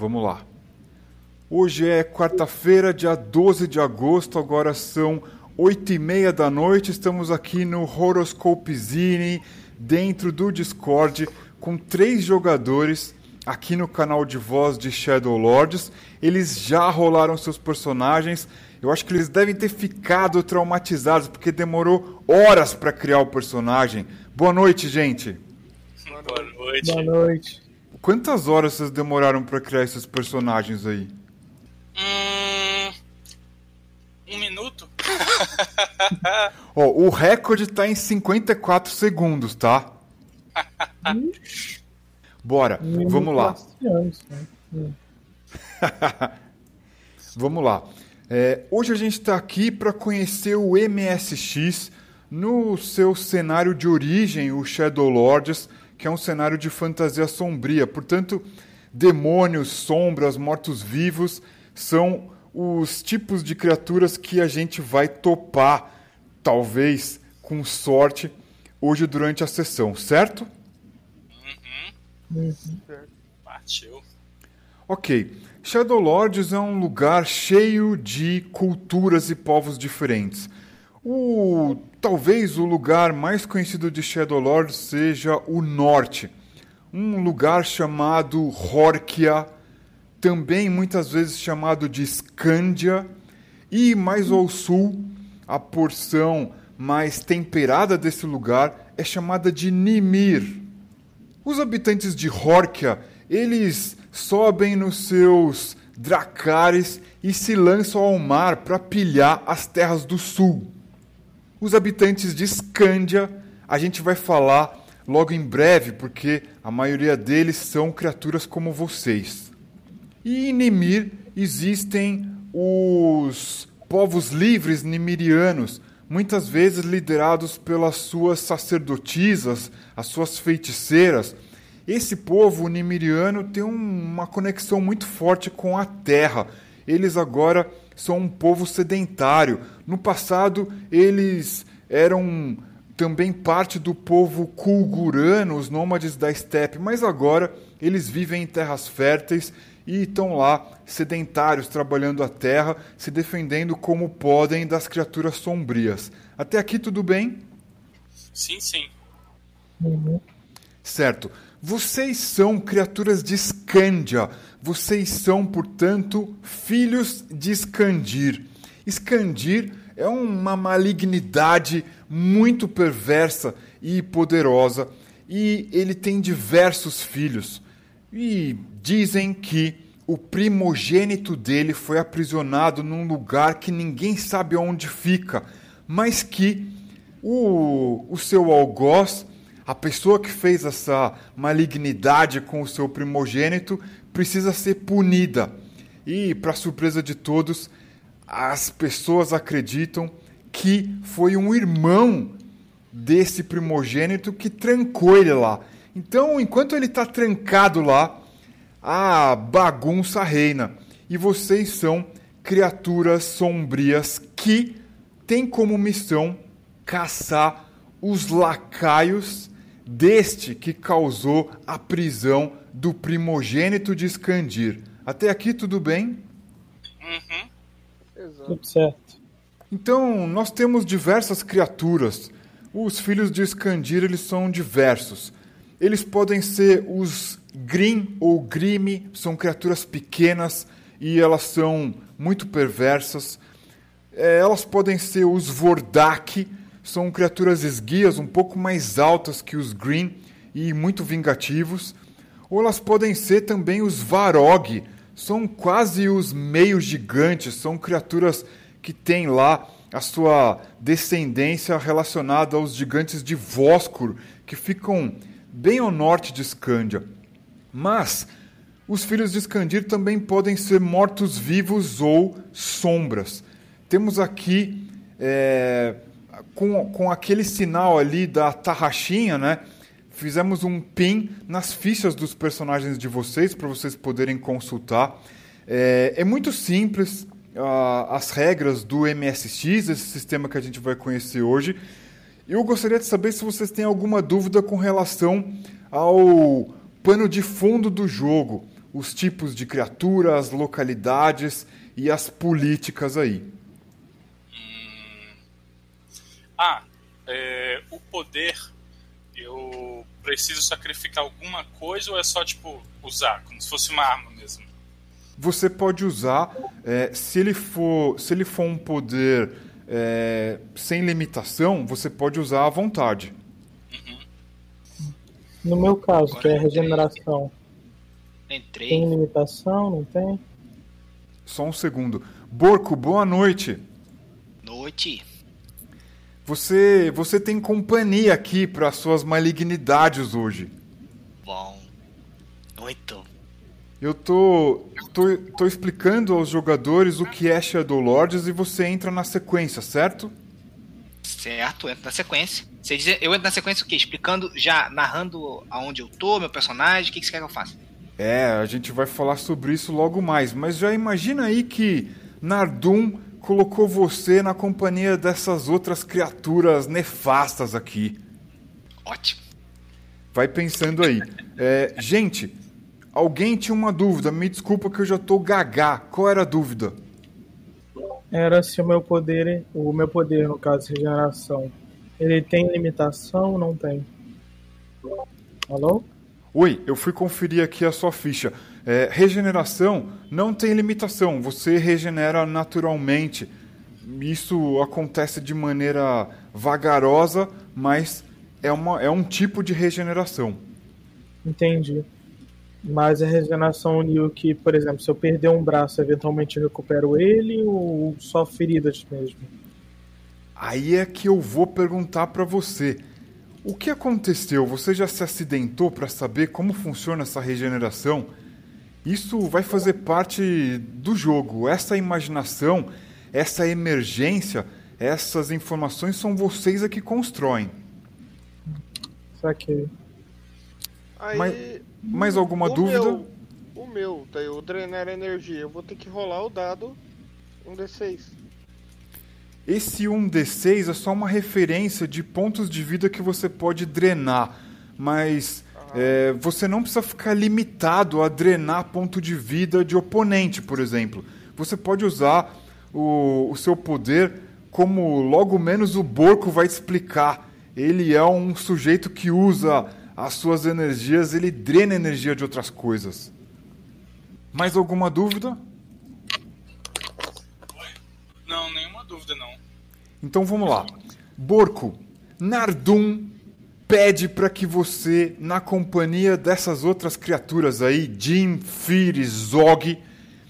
Vamos lá. Hoje é quarta-feira, dia 12 de agosto, agora são oito e meia da noite. Estamos aqui no Horoscope Zine, dentro do Discord, com três jogadores aqui no canal de voz de Shadow Lords. Eles já rolaram seus personagens. Eu acho que eles devem ter ficado traumatizados, porque demorou horas para criar o personagem. Boa noite, gente. Boa noite. Boa noite. Quantas horas vocês demoraram para criar esses personagens aí? Hum, um minuto? Ó, o recorde tá em 54 segundos, tá? Bora, Um vamos lá. anos, né? Vamos lá. É, hoje a gente está aqui para conhecer o MSX no seu cenário de origem, o Shadow Lords, que é um cenário de fantasia sombria. Portanto, demônios, sombras, mortos-vivos são os tipos de criaturas que a gente vai topar, talvez com sorte, hoje durante a sessão, certo? Partiu. Ok. Shadow Lords é um lugar cheio de culturas e povos diferentes. O talvez o lugar mais conhecido de Shadow Lords seja o norte, um lugar chamado Horkia, também muitas vezes chamado de Scandia, e mais ao sul, a porção mais temperada desse lugar é chamada de Nimir. Os habitantes de Horkia, eles sobem nos seus dracares e se lançam ao mar para pilhar as terras do sul. Os habitantes de Scandia, a gente vai falar logo em breve, porque a maioria deles são criaturas como vocês. E em Nimir existem os povos livres nimirianos, muitas vezes liderados pelas suas sacerdotisas, as suas feiticeiras. Esse povo nimiriano tem um- uma conexão muito forte com a terra. Eles agora são um povo sedentário. No passado, eles eram também parte do povo kulgurano, os nômades da estepe, mas agora eles vivem em terras férteis e estão lá sedentários, trabalhando a terra, se defendendo como podem das criaturas sombrias. Até aqui tudo bem? Sim, sim. Certo. Vocês são criaturas de Scandia. Vocês são, portanto, filhos de Scandir. Scandir é uma malignidade muito perversa e poderosa, e ele tem diversos filhos. E dizem que o primogênito dele foi aprisionado num lugar que ninguém sabe onde fica, mas que o, o seu algoz, a pessoa que fez essa malignidade com o seu primogênito, precisa ser punida. E, para surpresa de todos, as pessoas acreditam que foi um irmão desse primogênito que trancou ele lá. Então, enquanto ele está trancado lá, a bagunça reina. E vocês são criaturas sombrias que têm como missão caçar os lacaios deste que causou a prisão do primogênito de Scandir. Até aqui tudo bem? Uhum. Tudo certo. Então, nós temos diversas criaturas. Os filhos de Scandir, eles são diversos. Eles podem ser os Grim ou Grime, são criaturas pequenas e elas são muito perversas. É, elas podem ser os Vordak, são criaturas esguias um pouco mais altas que os Green e muito vingativos. Ou elas podem ser também os Varog, são quase os meio gigantes, são criaturas que têm lá a sua descendência relacionada aos gigantes de Voskur, que ficam bem ao norte de Scandia. Mas os filhos de Scandir também podem ser mortos-vivos ou sombras. Temos aqui, é, com, com aquele sinal ali da tarraxinha, né? Fizemos um pin nas fichas dos personagens de vocês para vocês poderem consultar. É, é muito simples ah, as regras do MSX, esse sistema que a gente vai conhecer hoje. Eu gostaria de saber se vocês têm alguma dúvida com relação ao pano de fundo do jogo. os tipos de criatura, as localidades e as políticas aí. Ah, é, o poder. Eu preciso sacrificar alguma coisa ou é só, tipo, usar? Como se fosse uma arma mesmo? Você pode usar, é, se, ele for, se ele for um poder é, sem limitação, você pode usar à vontade. No meu caso, que é a regeneração, tem Entrei. limitação, não tem? Só um segundo. Borco, boa noite. Noite. Você, você tem companhia aqui para suas malignidades hoje. Bom. Muito. Eu tô, tô, tô explicando aos jogadores o que é Shadow Lords e você entra na sequência, certo? Certo, entro na sequência. Você diz, eu entro na sequência o quê? Explicando, já narrando aonde eu tô, meu personagem, o que, que você quer que eu faça? É, a gente vai falar sobre isso logo mais, mas já imagina aí que Nardum colocou você na companhia dessas outras criaturas nefastas aqui. Ótimo. Vai pensando aí. É, gente, alguém tinha uma dúvida, me desculpa que eu já tô gagá. Qual era a dúvida? Era se o meu poder, o meu poder, no caso, regeneração, ele tem limitação ou não tem? Alô? Oi, eu fui conferir aqui a sua ficha. É, regeneração não tem limitação, você regenera naturalmente. Isso acontece de maneira vagarosa, mas é, uma, é um tipo de regeneração. Entendi. Mas a regeneração uniu que, por exemplo, se eu perder um braço, eventualmente eu recupero ele ou só feridas mesmo? Aí é que eu vou perguntar para você. O que aconteceu? Você já se acidentou para saber como funciona essa regeneração? Isso vai fazer parte do jogo. Essa imaginação, essa emergência, essas informações são vocês a que constroem. Saquei. Aí, Mas- Mais alguma o dúvida? Meu, o meu, tá? Eu drenar energia. Eu vou ter que rolar o dado um D6. Esse 1d6 é só uma referência de pontos de vida que você pode drenar, mas é, você não precisa ficar limitado a drenar ponto de vida de oponente, por exemplo. Você pode usar o, o seu poder como logo menos o Borco vai explicar. Ele é um sujeito que usa as suas energias, ele drena energia de outras coisas. Mais alguma dúvida? Não, nenhuma dúvida não. Então vamos lá. Borco, Nardum pede para que você, na companhia dessas outras criaturas aí, Jim, Fir, Zog,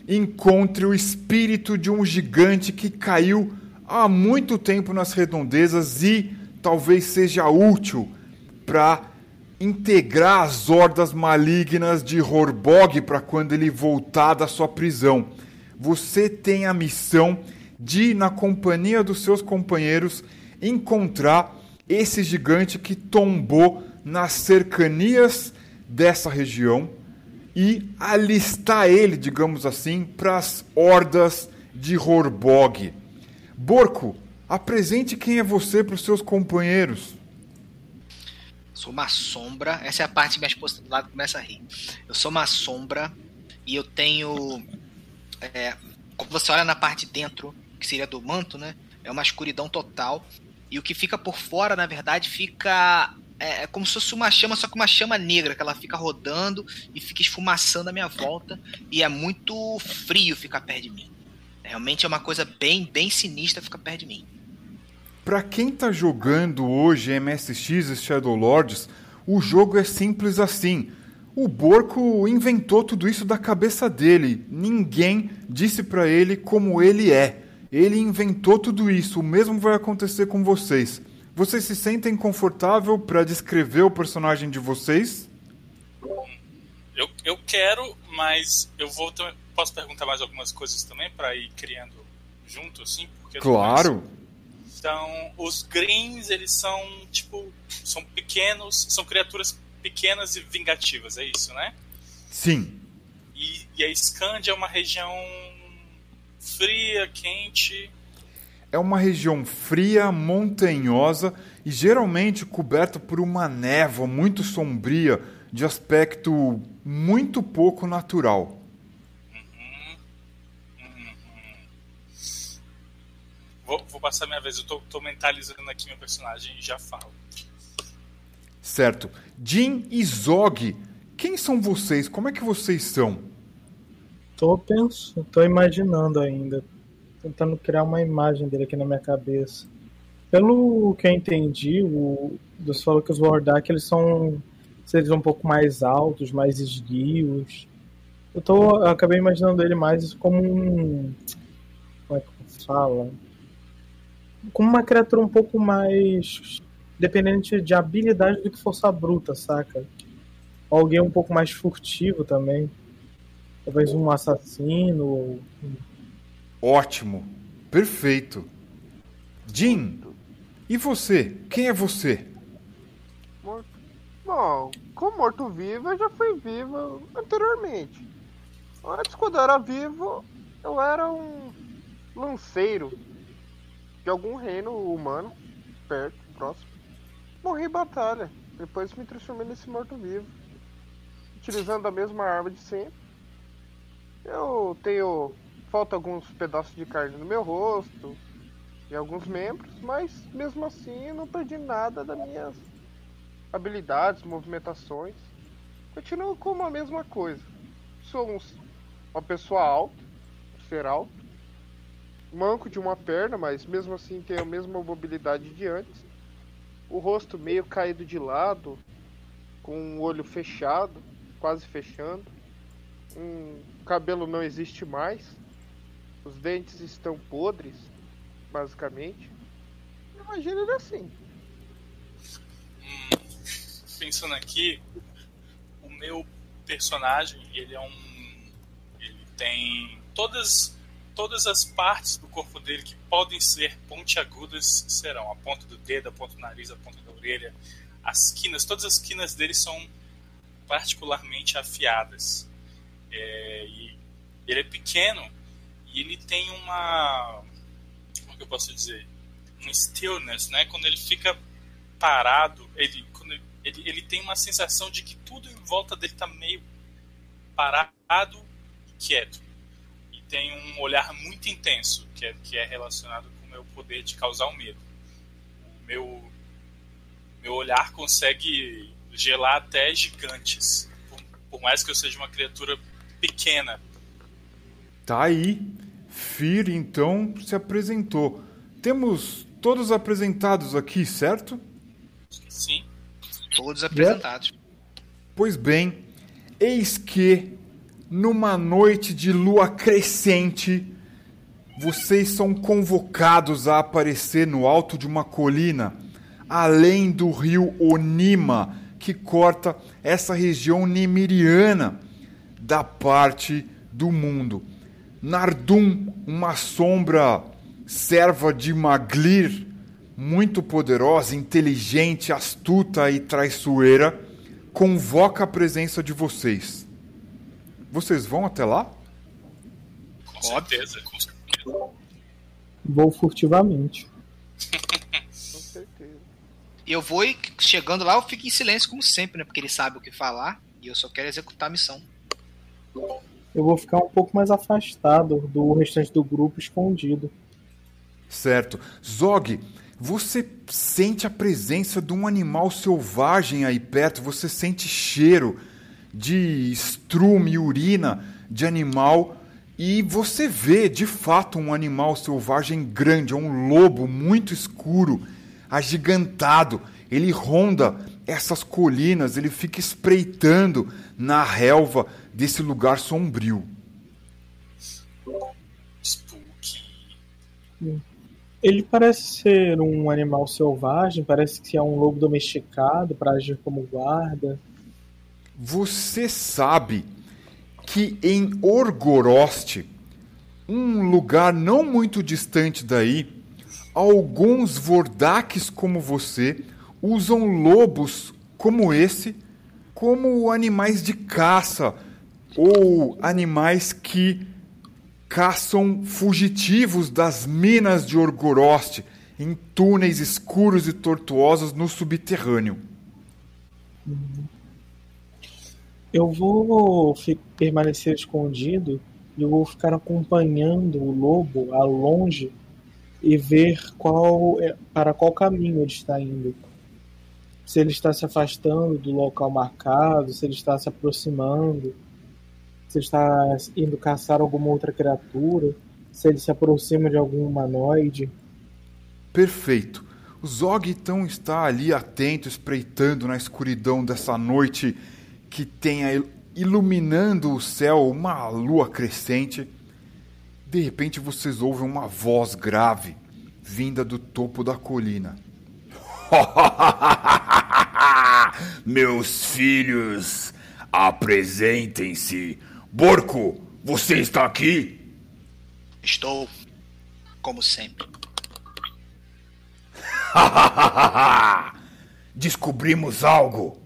encontre o espírito de um gigante que caiu há muito tempo nas redondezas e talvez seja útil para integrar as hordas malignas de Horbog para quando ele voltar da sua prisão. Você tem a missão de, na companhia dos seus companheiros, encontrar esse gigante que tombou nas cercanias dessa região e alistar ele, digamos assim, para as hordas de Horbog. Borco, apresente quem é você para os seus companheiros. Sou uma sombra. Essa é a parte que minha esposa do lado começa a rir. Eu sou uma sombra e eu tenho. É, quando você olha na parte de dentro, que seria do manto, né? É uma escuridão total. E o que fica por fora, na verdade, fica. É, é como se fosse uma chama, só que uma chama negra, que ela fica rodando e fica esfumaçando à minha volta. E é muito frio ficar perto de mim. Realmente é uma coisa bem, bem sinistra ficar perto de mim. Para quem tá jogando hoje MSX e Shadow Lords, o jogo é simples assim. O Borco inventou tudo isso da cabeça dele. Ninguém disse para ele como ele é. Ele inventou tudo isso. O mesmo vai acontecer com vocês. Vocês se sentem confortável para descrever o personagem de vocês? Eu, eu quero, mas eu vou. Posso perguntar mais algumas coisas também pra ir criando junto, assim? Claro. Então, os greens, eles são, tipo, são pequenos, são criaturas pequenas e vingativas, é isso, né? Sim. E, e a Scandia é uma região fria, quente. É uma região fria, montanhosa e geralmente coberta por uma névoa muito sombria de aspecto muito pouco natural. Vou, vou passar minha vez, eu tô, tô mentalizando aqui meu personagem e já falo. Certo. Jin e Zog, quem são vocês? Como é que vocês são? Tô pensando, tô imaginando ainda. Tentando criar uma imagem dele aqui na minha cabeça. Pelo que eu entendi, o dos falou que os Wardak eles são seres um pouco mais altos, mais esguios. Eu tô eu acabei imaginando ele mais como um como é que fala? Como uma criatura um pouco mais dependente de habilidade do que força bruta, saca? Alguém um pouco mais furtivo também. Talvez um assassino. Ou... Ótimo. Perfeito. Jim, e você? Quem é você? Morto. Bom, como morto-vivo, eu já fui vivo anteriormente. Antes, quando eu era vivo, eu era um lanceiro de algum reino humano, perto, próximo. Morri em batalha. Depois me transformei nesse morto-vivo. Utilizando a mesma arma de sempre. Eu tenho. Falta alguns pedaços de carne no meu rosto e alguns membros, mas mesmo assim eu não perdi nada das minhas habilidades, movimentações. Continuo como a mesma coisa. Sou um, uma pessoa alta, ser alto, manco de uma perna, mas mesmo assim tenho a mesma mobilidade de antes. O rosto meio caído de lado, com o olho fechado, quase fechando. Um cabelo não existe mais. Os dentes estão podres, basicamente. Imagina ele assim. Hum, pensando aqui, o meu personagem, ele é um. Ele tem todas todas as partes do corpo dele que podem ser pontiagudas serão. A ponta do dedo, a ponta do nariz, a ponta da orelha, as quinas, todas as quinas dele são particularmente afiadas. É, e ele é pequeno e ele tem uma. Como que eu posso dizer? Um stillness, né? Quando ele fica parado, ele, quando ele, ele, ele tem uma sensação de que tudo em volta dele está meio parado e quieto tem um olhar muito intenso, que é, que é relacionado com o meu poder de causar o medo. O meu, meu olhar consegue gelar até gigantes, por, por mais que eu seja uma criatura pequena. Tá aí. Fir, então, se apresentou. Temos todos apresentados aqui, certo? Sim. Todos apresentados. Pois bem, eis que numa noite de lua crescente, vocês são convocados a aparecer no alto de uma colina, além do rio Onima, que corta essa região nimiriana da parte do mundo. Nardum, uma sombra serva de Maglir, muito poderosa, inteligente, astuta e traiçoeira, convoca a presença de vocês. Vocês vão até lá? Com certeza, com certeza. Vou furtivamente. Com certeza. E eu vou e chegando lá, eu fico em silêncio, como sempre, né? Porque ele sabe o que falar e eu só quero executar a missão. Eu vou ficar um pouco mais afastado do restante do grupo, escondido. Certo. Zog, você sente a presença de um animal selvagem aí perto, você sente cheiro de estrume, urina de animal. E você vê de fato um animal selvagem grande, um lobo muito escuro, agigantado. Ele ronda essas colinas, ele fica espreitando na relva desse lugar sombrio. Ele parece ser um animal selvagem, parece que é um lobo domesticado para agir como guarda. Você sabe que em Orgorost, um lugar não muito distante daí, alguns Vordaques como você usam lobos como esse como animais de caça ou animais que caçam fugitivos das minas de Orgorost em túneis escuros e tortuosos no subterrâneo. Eu vou permanecer escondido e vou ficar acompanhando o lobo a longe e ver qual é- para qual caminho ele está indo. Se ele está se afastando do local marcado, se ele está se aproximando, se está indo caçar alguma outra criatura, se ele se aproxima de algum humanoide. Perfeito. O Zog então está ali atento, espreitando na escuridão dessa noite que tem iluminando o céu uma lua crescente. De repente vocês ouvem uma voz grave vinda do topo da colina. Meus filhos, apresentem-se. Borco, você está aqui? Estou, como sempre. Descobrimos algo.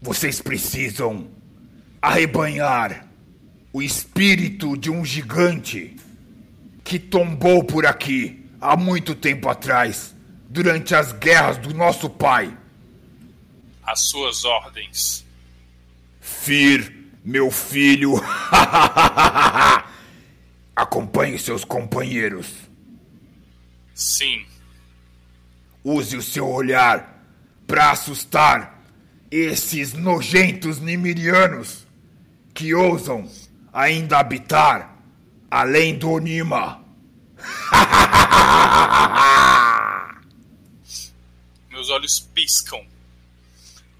Vocês precisam arrebanhar o espírito de um gigante que tombou por aqui há muito tempo atrás, durante as guerras do nosso pai. As suas ordens. Fir, meu filho. Acompanhe seus companheiros. Sim. Use o seu olhar para assustar esses nojentos nimirianos que ousam ainda habitar além do Onima. Meus olhos piscam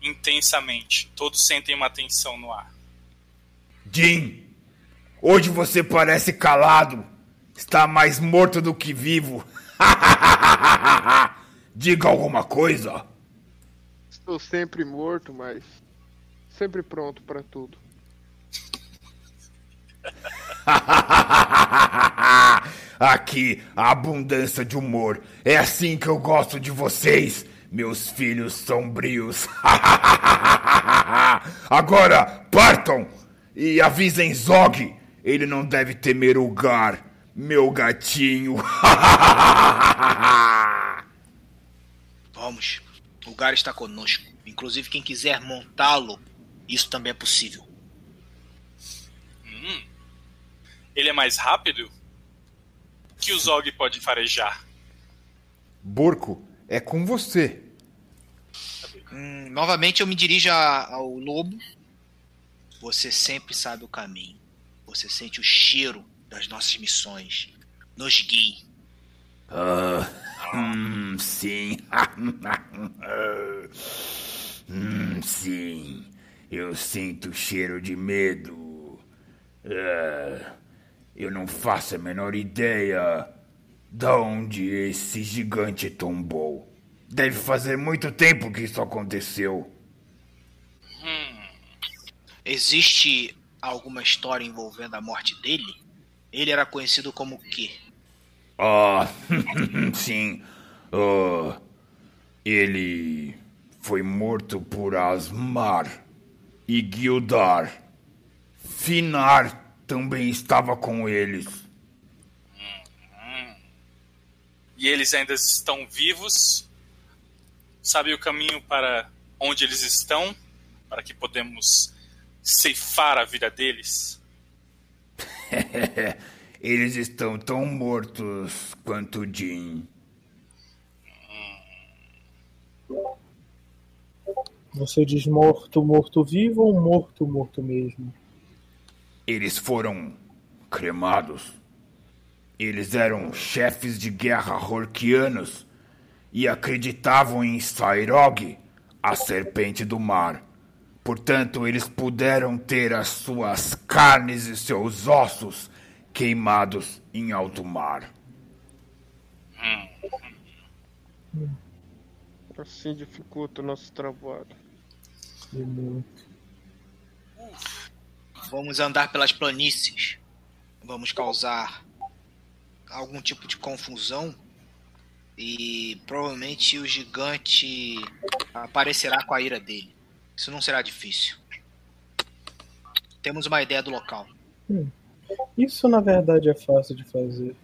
intensamente. Todos sentem uma tensão no ar. Jim, hoje você parece calado. Está mais morto do que vivo. Diga alguma coisa. Estou sempre morto, mas sempre pronto para tudo. Aqui, a abundância de humor. É assim que eu gosto de vocês, meus filhos sombrios. Agora, partam e avisem Zog. Ele não deve temer o Gar, meu gatinho. Vamos. O lugar está conosco. Inclusive, quem quiser montá-lo, isso também é possível. Hum. Ele é mais rápido? Que o Zog pode farejar? Borco, é com você. Hum, novamente eu me dirijo a- ao lobo. Você sempre sabe o caminho. Você sente o cheiro das nossas missões. Nos guie. Ah, hum, sim. hum, sim. Eu sinto cheiro de medo. Ah, eu não faço a menor ideia de onde esse gigante tombou. Deve fazer muito tempo que isso aconteceu. Existe alguma história envolvendo a morte dele? Ele era conhecido como o quê? Ah, sim. Ah, ele foi morto por Asmar e Gildar. Finar também estava com eles. E eles ainda estão vivos? Sabe o caminho para onde eles estão? Para que podemos ceifar a vida deles? Eles estão tão mortos quanto Jim. Você diz morto, morto-vivo ou morto, morto mesmo? Eles foram cremados. Eles eram chefes de guerra horquianos e acreditavam em Sairog, a serpente do mar. Portanto, eles puderam ter as suas carnes e seus ossos queimados em alto mar. Assim dificulta o nosso trabalho. Vamos andar pelas planícies. Vamos causar algum tipo de confusão. E provavelmente o gigante aparecerá com a ira dele. Isso não será difícil. Temos uma ideia do local. Isso na verdade é fácil de fazer.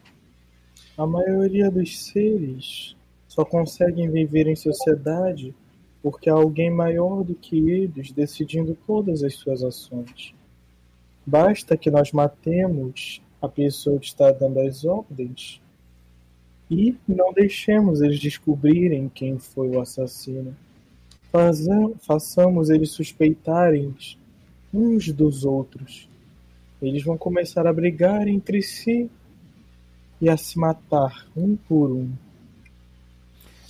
A maioria dos seres só conseguem viver em sociedade porque há alguém maior do que eles decidindo todas as suas ações. Basta que nós matemos a pessoa que está dando as ordens e não deixemos eles descobrirem quem foi o assassino. Façamos eles suspeitarem uns dos outros. Eles vão começar a brigar entre si e a se matar um por um.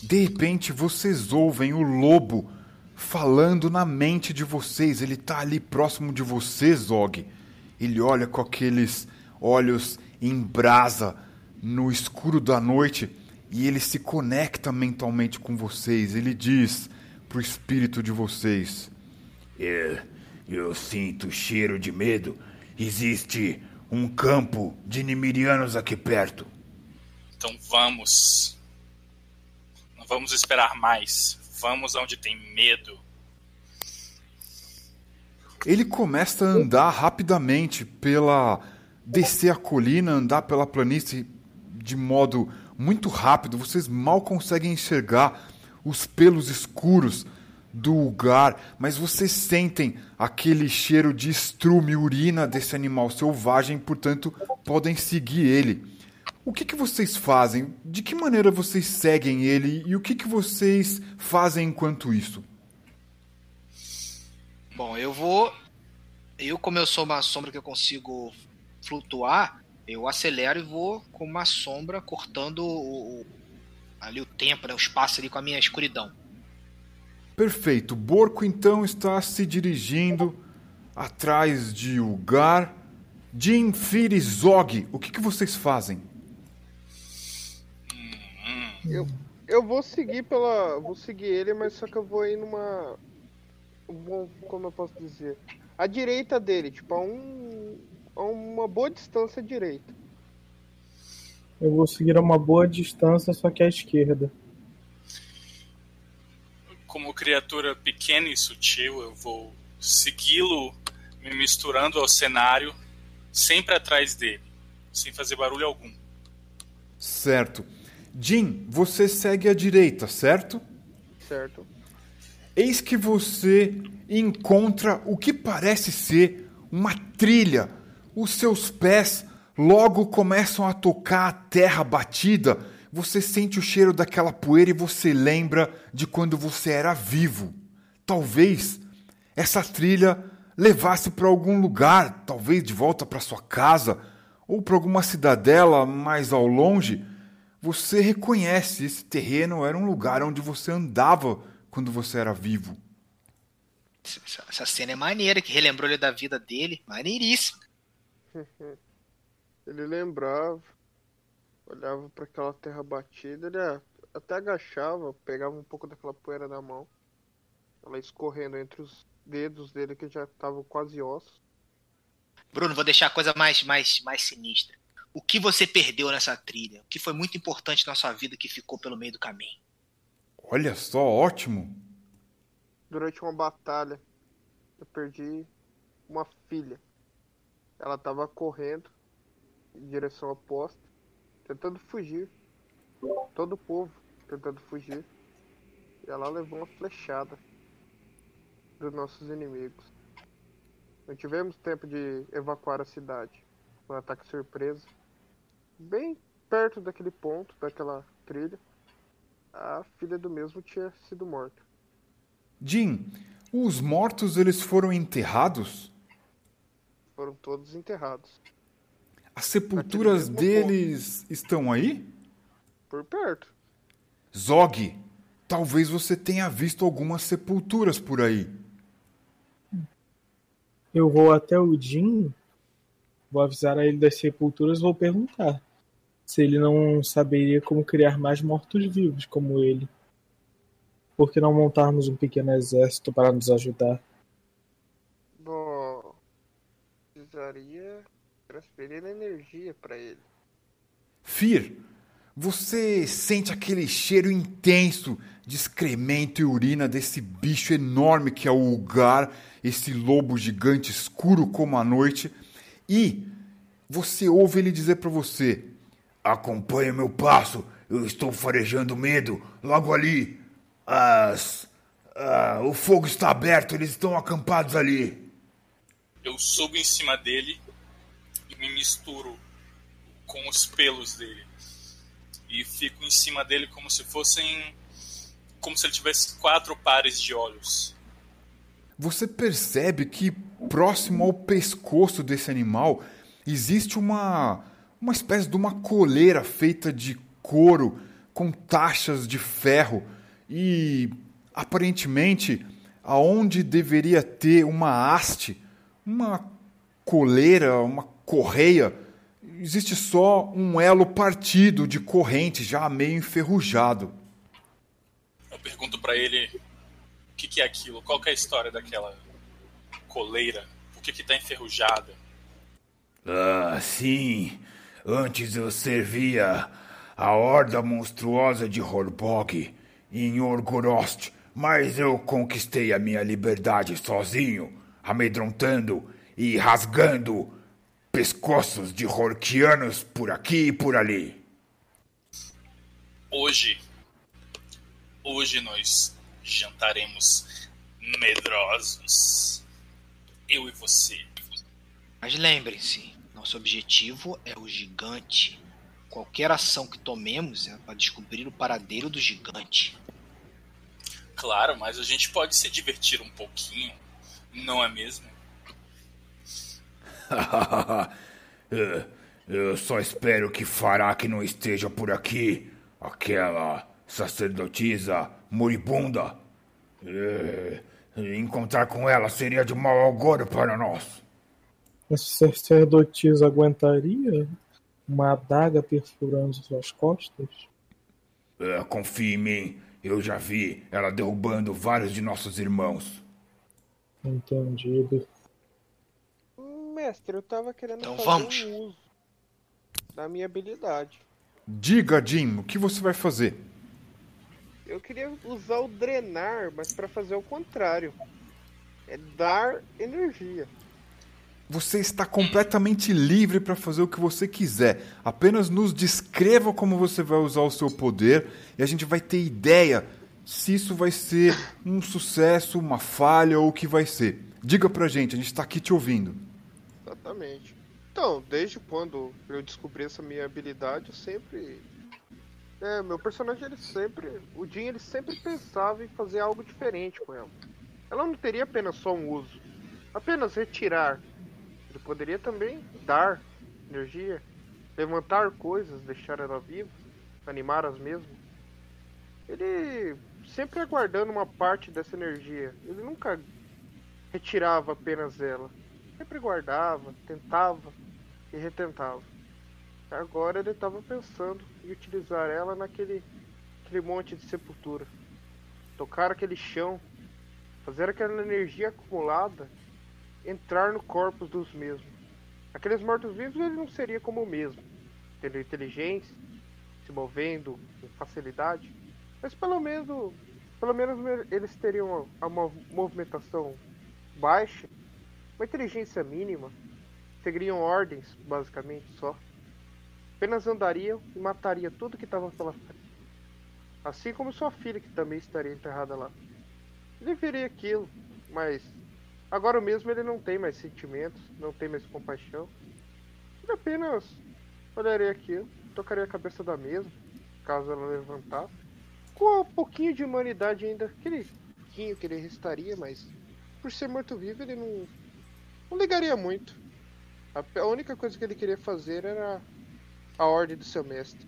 De repente vocês ouvem o lobo falando na mente de vocês. Ele tá ali próximo de vocês, Og. Ele olha com aqueles olhos em brasa no escuro da noite e ele se conecta mentalmente com vocês. Ele diz pro espírito de vocês: Eu, eu sinto cheiro de medo. Existe um campo de Nimirianos aqui perto. Então vamos. Não vamos esperar mais. Vamos onde tem medo. Ele começa a andar rapidamente pela. descer a colina, andar pela planície de modo muito rápido. Vocês mal conseguem enxergar os pelos escuros do lugar, mas vocês sentem aquele cheiro de estrume, urina desse animal selvagem, portanto, podem seguir ele. O que, que vocês fazem? De que maneira vocês seguem ele e o que, que vocês fazem enquanto isso? Bom, eu vou. Eu, como eu sou uma sombra que eu consigo flutuar, eu acelero e vou com uma sombra cortando o, o- ali o tempo, né, o espaço ali com a minha escuridão. Perfeito. Borco então está se dirigindo atrás de Ugar. Jim, Fir e Zog, o que, que vocês fazem? Eu, eu vou seguir pela. Vou seguir ele, mas só que eu vou ir numa. Bom, como eu posso dizer? À direita dele, tipo, a, um, a uma boa distância à direita. Eu vou seguir a uma boa distância, só que à esquerda. Como criatura pequena e sutil, eu vou segui-lo, me misturando ao cenário, sempre atrás dele, sem fazer barulho algum. Certo. Jim, você segue à direita, certo? Certo? Eis que você encontra o que parece ser uma trilha. Os seus pés logo começam a tocar a terra batida. Você sente o cheiro daquela poeira e você lembra de quando você era vivo. Talvez essa trilha levasse para algum lugar, talvez de volta para sua casa ou para alguma cidadela mais ao longe. Você reconhece esse terreno era um lugar onde você andava quando você era vivo. Essa, essa cena é maneira, que relembrou ele da vida dele. Maneiríssimo. Ele lembrava, olhava para aquela terra batida, ele a- até agachava, pegava um pouco daquela poeira na mão, ela escorrendo entre os dedos dele que já estavam quase ossos. Bruno, vou deixar a coisa mais, mais, mais sinistra. O que você perdeu nessa trilha? O que foi muito importante na sua vida que ficou pelo meio do caminho? Olha só, ótimo. Durante uma batalha, eu perdi uma filha. Ela estava correndo em direção oposta, tentando fugir. Todo o povo tentando fugir. E ela levou uma flechada dos nossos inimigos. Não tivemos tempo de evacuar a cidade. Um ataque surpresa. Bem perto daquele ponto, daquela trilha, a filha do mesmo tinha sido morta. Jim, os mortos eles foram enterrados? Foram todos enterrados. As sepulturas deles estão aí? Por perto. Zog, talvez você tenha visto algumas sepulturas por aí. Eu vou até o Jim, vou avisar a ele das sepulturas e vou perguntar se ele não saberia como criar mais mortos-vivos como ele. Por que não montarmos um pequeno exército para nos ajudar? Bom, precisaria transferir energia para ele. Fir, você sente aquele cheiro intenso de excremento e urina desse bicho enorme que é o Ugar, esse lobo gigante escuro como a noite, e você ouve ele dizer para você: Acompanhe meu passo. Eu estou farejando medo. Logo ali. As. Ah, o fogo está aberto, eles estão acampados ali. Eu subo em cima dele me misturo com os pelos dele. E fico em cima dele como se fossem. como se ele tivesse quatro pares de olhos. Você percebe que próximo ao pescoço desse animal existe uma uma espécie de uma coleira feita de couro com taxas de ferro e aparentemente aonde deveria ter uma haste, uma coleira, uma correia, existe só um elo partido de corrente já meio enferrujado. Eu pergunto para ele o que, que, é aquilo, qual é a história daquela coleira, por que, que tá enferrujada? Ah, sim. Antes eu servia a horda monstruosa de Horbog em Orgorost, mas eu conquistei a minha liberdade sozinho, amedrontando e rasgando pescoços de Horkianos por aqui e por ali. Hoje, hoje nós jantaremos medrosos. Eu e você. Mas lembrem-se, nosso objetivo é o gigante. Qualquer ação que tomemos é para descobrir o paradeiro do gigante. Claro, mas a gente pode se divertir um pouquinho, não é mesmo? Eu só espero que Farak não esteja por aqui. Aquela sacerdotisa moribunda. É, encontrar com ela seria de mau agouro para nós. Essa sacerdotisa aguentaria uma adaga perfurando suas costas? É, confie em mim, eu já vi ela derrubando vários de nossos irmãos. Entendido. Mestre, eu tava querendo Então fazer vamos. um uso da minha habilidade. Diga, Jim, o que você vai fazer? Eu queria usar o drenar, mas pra fazer o contrário. É dar energia. Você está completamente livre para fazer o que você quiser. Apenas nos descreva como você vai usar o seu poder e a gente vai ter ideia se isso vai ser um sucesso, uma falha ou o que vai ser. Diga pra gente, a gente está aqui te ouvindo. Exatamente. Então, desde quando eu descobri essa minha habilidade, eu sempre. É, meu personagem ele sempre. O Jin ele sempre pensava em fazer algo diferente com ela. Ela não teria apenas só um uso. Apenas retirar. Ele poderia também dar energia, levantar coisas, deixar ela viva, animar as mesmas. Ele sempre aguardando uma parte dessa energia. Ele nunca retirava apenas ela. Sempre guardava, tentava e retentava. Agora ele estava pensando em utilizar ela naquele aquele monte de sepultura. Tocar aquele chão, fazer aquela energia acumulada entrar no corpo dos mesmos. Aqueles mortos-vivos ele não seria como o mesmo, tendo inteligência, se movendo com facilidade, mas pelo menos, pelo menos eles teriam uma, uma movimentação baixa, uma inteligência mínima, seguiriam ordens basicamente só. Apenas andariam e matariam tudo que estava pela frente. Assim como sua filha, que também estaria enterrada lá. Ele veria aquilo, mas Agora mesmo ele não tem mais sentimentos, não tem mais compaixão. Ele apenas olharia aquilo, tocaria a cabeça da mesa, caso ela levantasse. Com um pouquinho de humanidade ainda, aquele pouquinho que ele restaria, mas por ser morto-vivo ele não, não ligaria muito. A, única coisa que ele queria fazer era a ordem do seu mestre.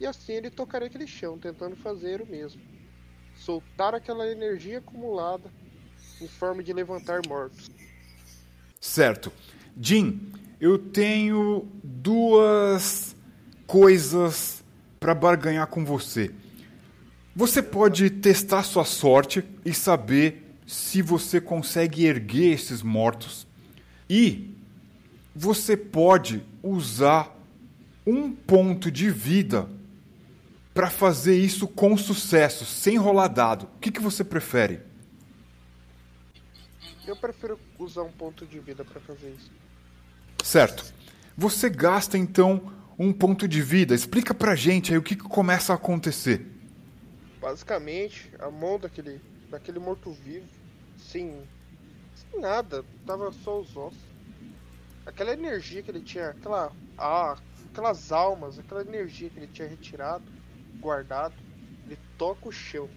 E assim ele tocaria aquele chão, tentando fazer o mesmo. Soltar aquela energia acumulada em forma de levantar mortos. Certo. Jim, eu tenho duas coisas para barganhar com você. Você pode testar sua sorte e saber se você consegue erguer esses mortos. E você pode usar um ponto de vida para fazer isso com sucesso, sem rolar dado. O que, que você prefere? Eu prefiro usar um ponto de vida para fazer isso. Certo. Você gasta então um ponto de vida. Explica pra gente aí o que, que começa a acontecer. Basicamente, a mão daquele, daquele morto-vivo, sem, sem nada, tava só os ossos. Aquela energia que ele tinha, aquela, ah, aquelas almas, aquela energia que ele tinha retirado, guardado, ele toca o chão.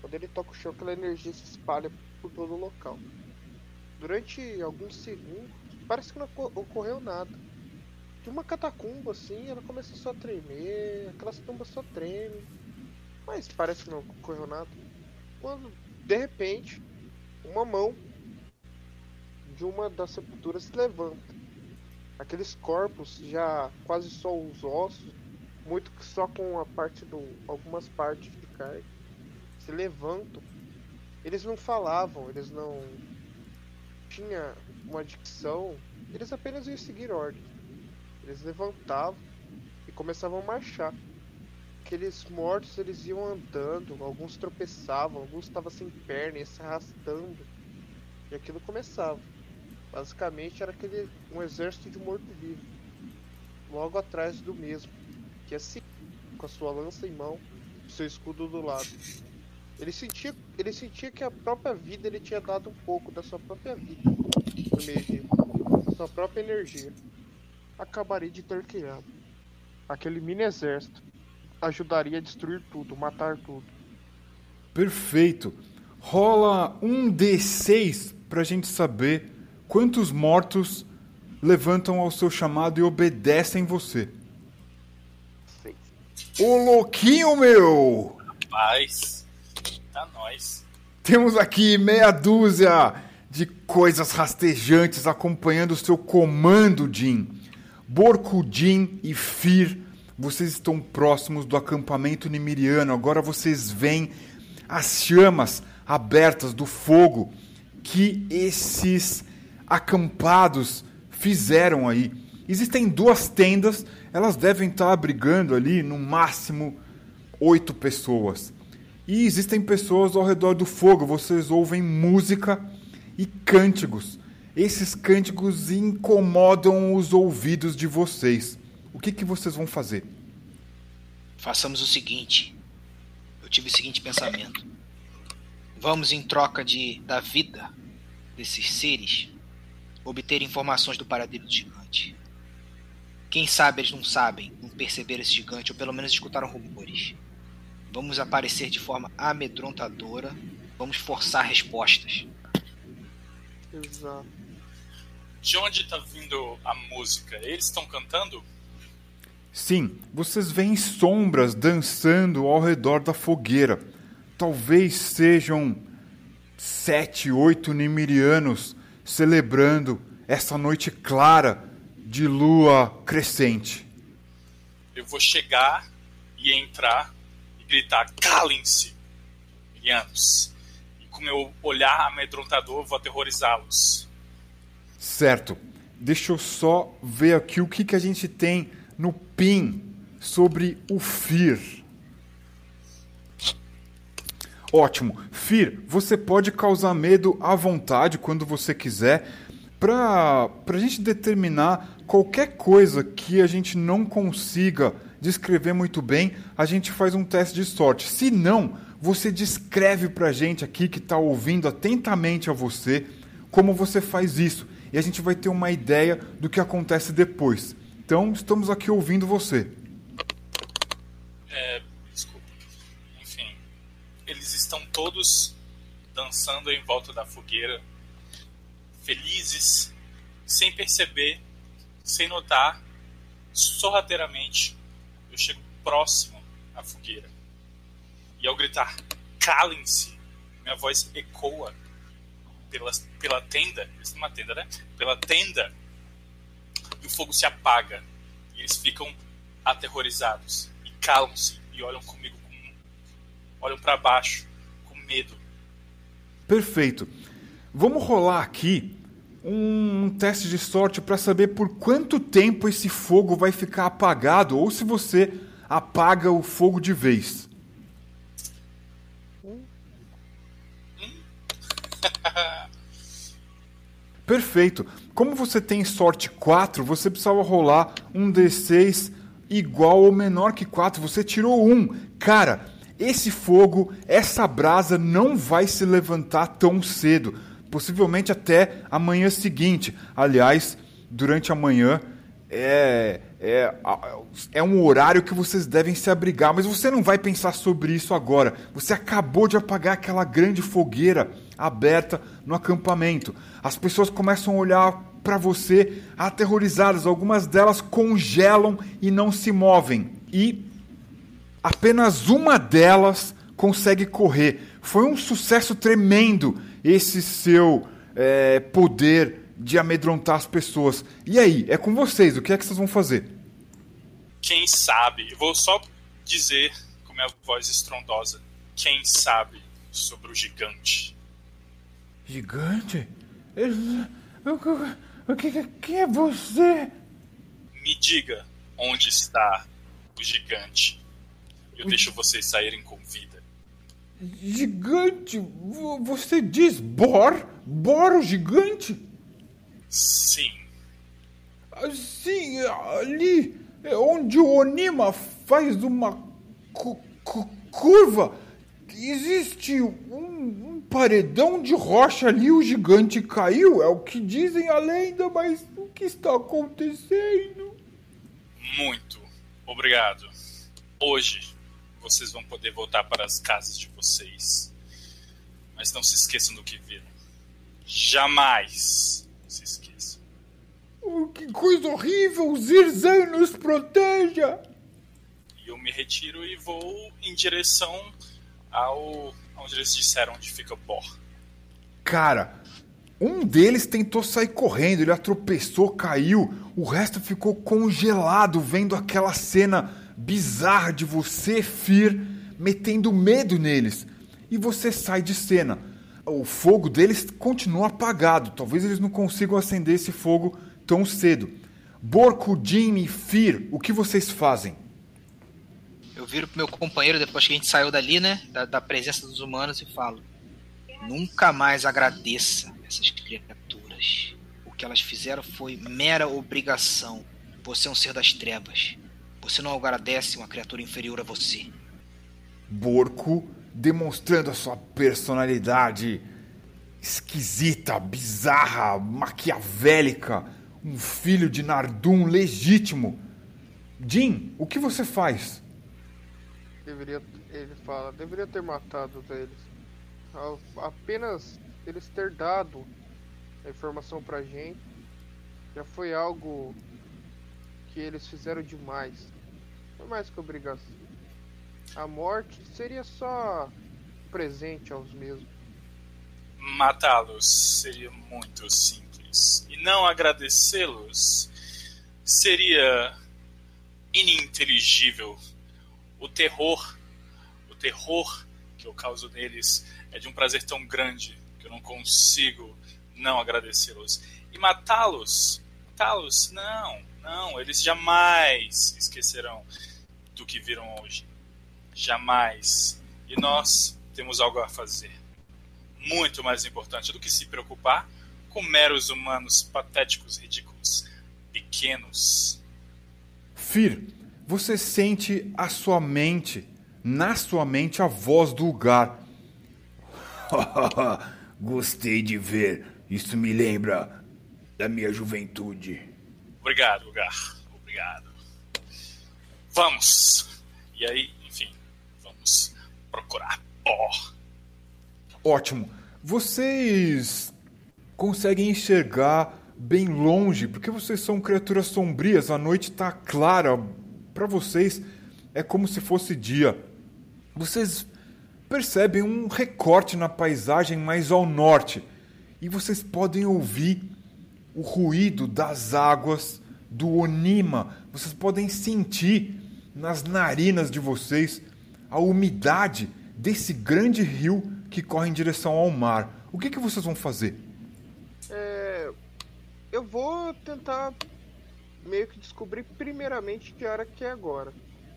Quando ele toca o chão, aquela energia se espalha por todo o local. Durante alguns segundos, parece que não ocorreu nada. De uma catacumba assim, ela começa só a tremer, aquelas tumbas só tremem. Mas parece que não ocorreu nada. Quando, de repente, uma mão de uma das sepulturas se levanta. Aqueles corpos já quase só os ossos, muito que só com a parte do. algumas partes de carne, se levantam. Eles não falavam, eles não tinha uma dicção, eles apenas iam seguir ordens. Eles levantavam e começavam a marchar. Aqueles mortos eles iam andando, alguns tropeçavam, alguns estavam sem perna e se arrastando. E aquilo começava. Basicamente era aquele um exército de morto-vivo. Logo atrás do mesmo, que assim, com a sua lança em mão, seu escudo do lado. Ele sentia, ele sentia que a própria vida ele tinha dado um pouco da sua própria vida no meio de da sua própria energia. Acabaria de ter criado. Aquele mini exército ajudaria a destruir tudo, matar tudo. Perfeito. Rola um D6 pra gente saber quantos mortos levantam ao seu chamado e obedecem você. Seis. Ô louquinho meu! Rapaz, tá nós. Temos aqui meia dúzia de coisas rastejantes acompanhando o seu comando, Jin. Borku, Jin e Fir, vocês estão próximos do acampamento nimiriano. Agora vocês veem as chamas abertas do fogo que esses acampados fizeram aí. Existem duas tendas, elas devem estar abrigando ali no máximo oito pessoas. E existem pessoas ao redor do fogo, vocês ouvem música e cânticos. Esses cânticos incomodam os ouvidos de vocês. O que, que vocês vão fazer? Façamos o seguinte. Eu tive o seguinte pensamento. Vamos em troca de da vida desses seres obter informações do paradeiro do gigante. Quem sabe eles não sabem, não perceberam esse gigante ou pelo menos escutaram rumores. Vamos aparecer de forma amedrontadora. Vamos forçar respostas. Exato. De onde tá vindo a música? Eles estão cantando? Sim, vocês veem sombras dançando ao redor da fogueira. Talvez sejam sete, oito nimirianos celebrando essa noite clara de lua crescente. Eu vou chegar e entrar e gritar: calem-se, mirianos. E com meu olhar amedrontador, vou aterrorizá-los. Certo. Deixa eu só ver aqui o que, que a gente tem no PIN sobre o FIR. Ótimo. Fir, você pode causar medo à vontade quando você quiser. Para a gente determinar qualquer coisa que a gente não consiga descrever muito bem, a gente faz um teste de sorte. Se não, você descreve para a gente aqui que está ouvindo atentamente a você como você faz isso. E a gente vai ter uma ideia do que acontece depois. Então, estamos aqui ouvindo você. É, desculpa. Enfim, eles estão todos dançando em volta da fogueira, felizes, sem perceber, sem notar, sorrateiramente, eu chego próximo à fogueira. E ao gritar, calem-se, minha voz ecoa pela, pela tenda, isso é uma tenda, né? Pela tenda, fogo se apaga. E eles ficam aterrorizados e calam-se e olham comigo com olham para baixo com medo. Perfeito. Vamos rolar aqui um teste de sorte para saber por quanto tempo esse fogo vai ficar apagado ou se você apaga o fogo de vez. Perfeito. Como você tem sorte 4, você precisava rolar um D6 igual ou menor que 4. Você tirou 1. Cara, esse fogo, essa brasa não vai se levantar tão cedo, possivelmente até amanhã seguinte. Aliás, durante a manhã é, é, é um horário que vocês devem se abrigar, mas você não vai pensar sobre isso agora. Você acabou de apagar aquela grande fogueira aberta no acampamento. As pessoas começam a olhar para você aterrorizadas, algumas delas congelam e não se movem. E apenas uma delas consegue correr. Foi um sucesso tremendo esse seu é, poder de amedrontar as pessoas. E aí, é com vocês, o que é que vocês vão fazer? Quem sabe? Vou só dizer com minha voz estrondosa. Quem sabe sobre o gigante? Gigante? O que, quem é você? Me diga onde está o gigante. Eu deixo vocês saírem com vida. Gigante? Você diz Bor? Bor o gigante? Sim. Sim, ali é onde o Onima faz uma cu cu curva. Existe um, paredão de rocha ali, o gigante caiu. É o que dizem a lenda, mas o que está acontecendo? Muito obrigado. Hoje vocês vão poder voltar para as casas de vocês. Mas não se esqueçam do que viram. Jamais se esqueçam. Oh, que coisa horrível! Zirzan nos proteja! E eu me retiro e vou em direção ao onde eles disseram onde fica Bor. Cara, um deles tentou sair correndo, ele tropeçou, caiu. O resto ficou congelado vendo aquela cena bizarra de você, Fir, metendo medo neles. E você sai de cena. O fogo deles continua apagado. Talvez eles não consigam acender esse fogo tão cedo. Borco, Jimmy, Fir, o que vocês fazem? Eu viro pro meu companheiro depois que a gente saiu dali, né? Da, da presença dos humanos e falo: Nunca mais agradeça essas criaturas. O que elas fizeram foi mera obrigação. Você é um ser das trevas. Você não agradece uma criatura inferior a você. Borco, demonstrando a sua personalidade esquisita, bizarra, maquiavélica, um filho de Nardum legítimo. Jim, o que você faz? Deveria, ele fala, deveria ter matado eles. Apenas eles ter dado a informação pra gente já foi algo que eles fizeram demais. Não mais que obrigação. A morte seria só presente aos mesmos. Matá-los seria muito simples. E não agradecê-los seria ininteligível. O terror, o terror que eu causo neles é de um prazer tão grande que eu não consigo não agradecê-los. E matá-los, matá-los, não, não, eles jamais esquecerão do que viram hoje. Jamais. E nós temos algo a fazer. Muito mais importante do que se preocupar com meros humanos patéticos, ridículos, pequenos. Fir, você sente a sua mente, na sua mente, a voz do lugar. Gostei de ver. Isso me lembra da minha juventude. Obrigado, lugar. Obrigado. Vamos. E aí, enfim, vamos procurar pó. Ótimo. Vocês conseguem enxergar bem longe, porque vocês são criaturas sombrias, a noite está clara. Para vocês é como se fosse dia. Vocês percebem um recorte na paisagem mais ao norte e vocês podem ouvir o ruído das águas do Onima. Vocês podem sentir nas narinas de vocês a umidade desse grande rio que corre em direção ao mar. O que, que vocês vão fazer? É, eu vou tentar meio que descobrir primeiramente que hora que é agora.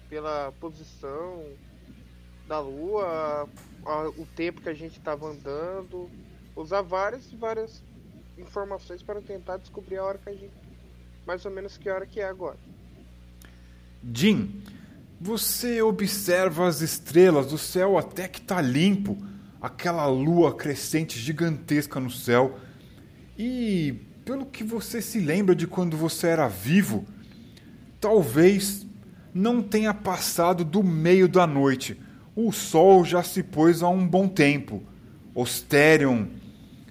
Pela posição da lua, a, o tempo que a gente estava andando, usar várias várias informações para tentar descobrir a hora que a gente. Mais ou menos que hora que é agora. Jim, Você observa as estrelas, o céu até que está limpo, aquela lua crescente gigantesca no céu. E pelo que você se lembra de quando você era vivo, talvez não tenha passado do meio da noite. O sol já se pôs há um bom tempo. Osterion,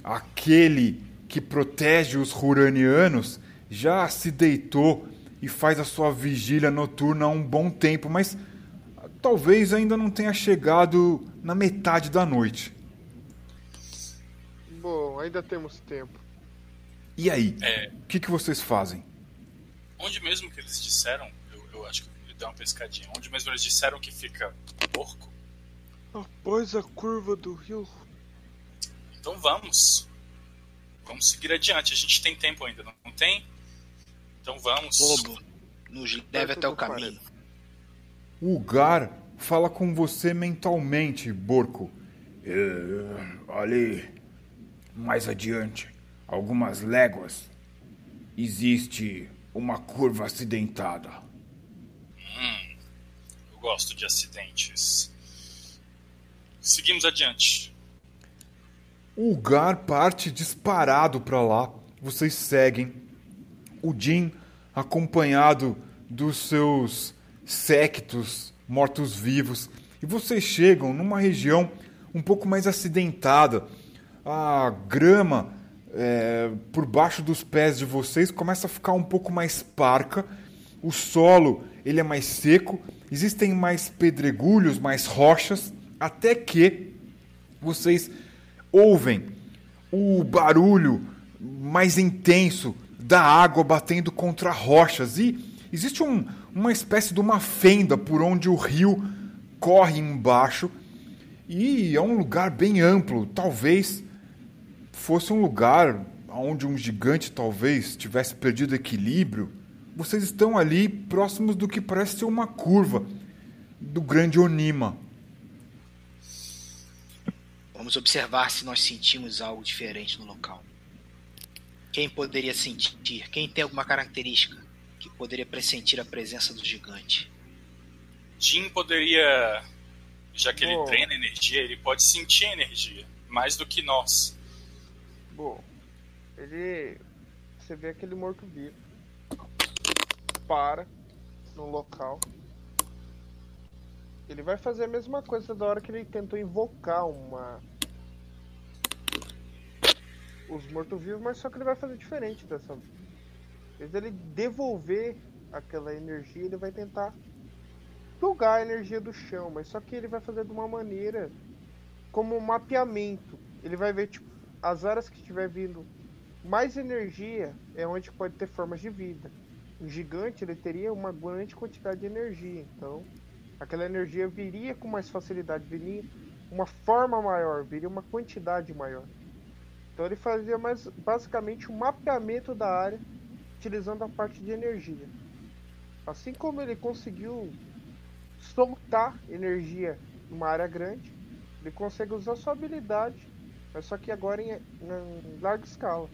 aquele que protege os Huranianos, já se deitou e faz a sua vigília noturna há um bom tempo, mas talvez ainda não tenha chegado na metade da noite. Bom, ainda temos tempo. E aí? É. O que, que vocês fazem? Onde mesmo que eles disseram, eu, eu acho que ele deu uma pescadinha, onde mesmo eles disseram que fica porco? Após a curva do rio. Então vamos. Vamos seguir adiante. A gente tem tempo ainda, não, tem? Então vamos. Lobo, nos leve até o caminho. O Gar fala com você mentalmente, Borco. É, ali, mais adiante, algumas léguas, existe uma curva acidentada. Eu gosto de acidentes. Seguimos adiante. O Gar parte disparado para lá. Vocês seguem. O Jin, acompanhado dos seus séquitos mortos-vivos. E vocês chegam numa região um pouco mais acidentada. A grama é, por baixo dos pés de vocês começa a ficar um pouco mais parca. O solo ele é mais seco. Existem mais pedregulhos, mais rochas. Até que vocês ouvem o barulho mais intenso da água batendo contra rochas e existe um- uma espécie de uma fenda por onde o rio corre embaixo e é um lugar bem amplo, talvez fosse um lugar onde um gigante talvez tivesse perdido equilíbrio. Vocês estão ali próximos do que parece ser uma curva do grande Onima. Vamos observar se nós sentimos algo diferente no local. Quem poderia sentir? Quem tem alguma característica que poderia pressentir a presença do gigante? Jim poderia, já que ele Bom. treina energia, ele pode sentir a energia mais do que nós. Bom, ele. Você vê aquele morto-vivo. Para no local. Ele vai fazer a mesma coisa da hora que ele tentou invocar uma. Os mortos-vivos, mas só que ele vai fazer diferente dessa vez. Dele devolver aquela energia, ele vai tentar sugar a energia do chão, mas só que ele vai fazer de uma maneira como um mapeamento. Ele vai ver, tipo, as áreas que estiver vindo mais energia é onde pode ter formas de vida. O gigante ele teria uma grande quantidade de energia, então aquela energia viria com mais facilidade, viria uma forma maior, viria uma quantidade maior. Então ele fazia mais basicamente um mapeamento da área utilizando a parte de energia. Assim como ele conseguiu soltar energia numa área grande, ele consegue usar sua habilidade, mas só que agora em, em larga escala.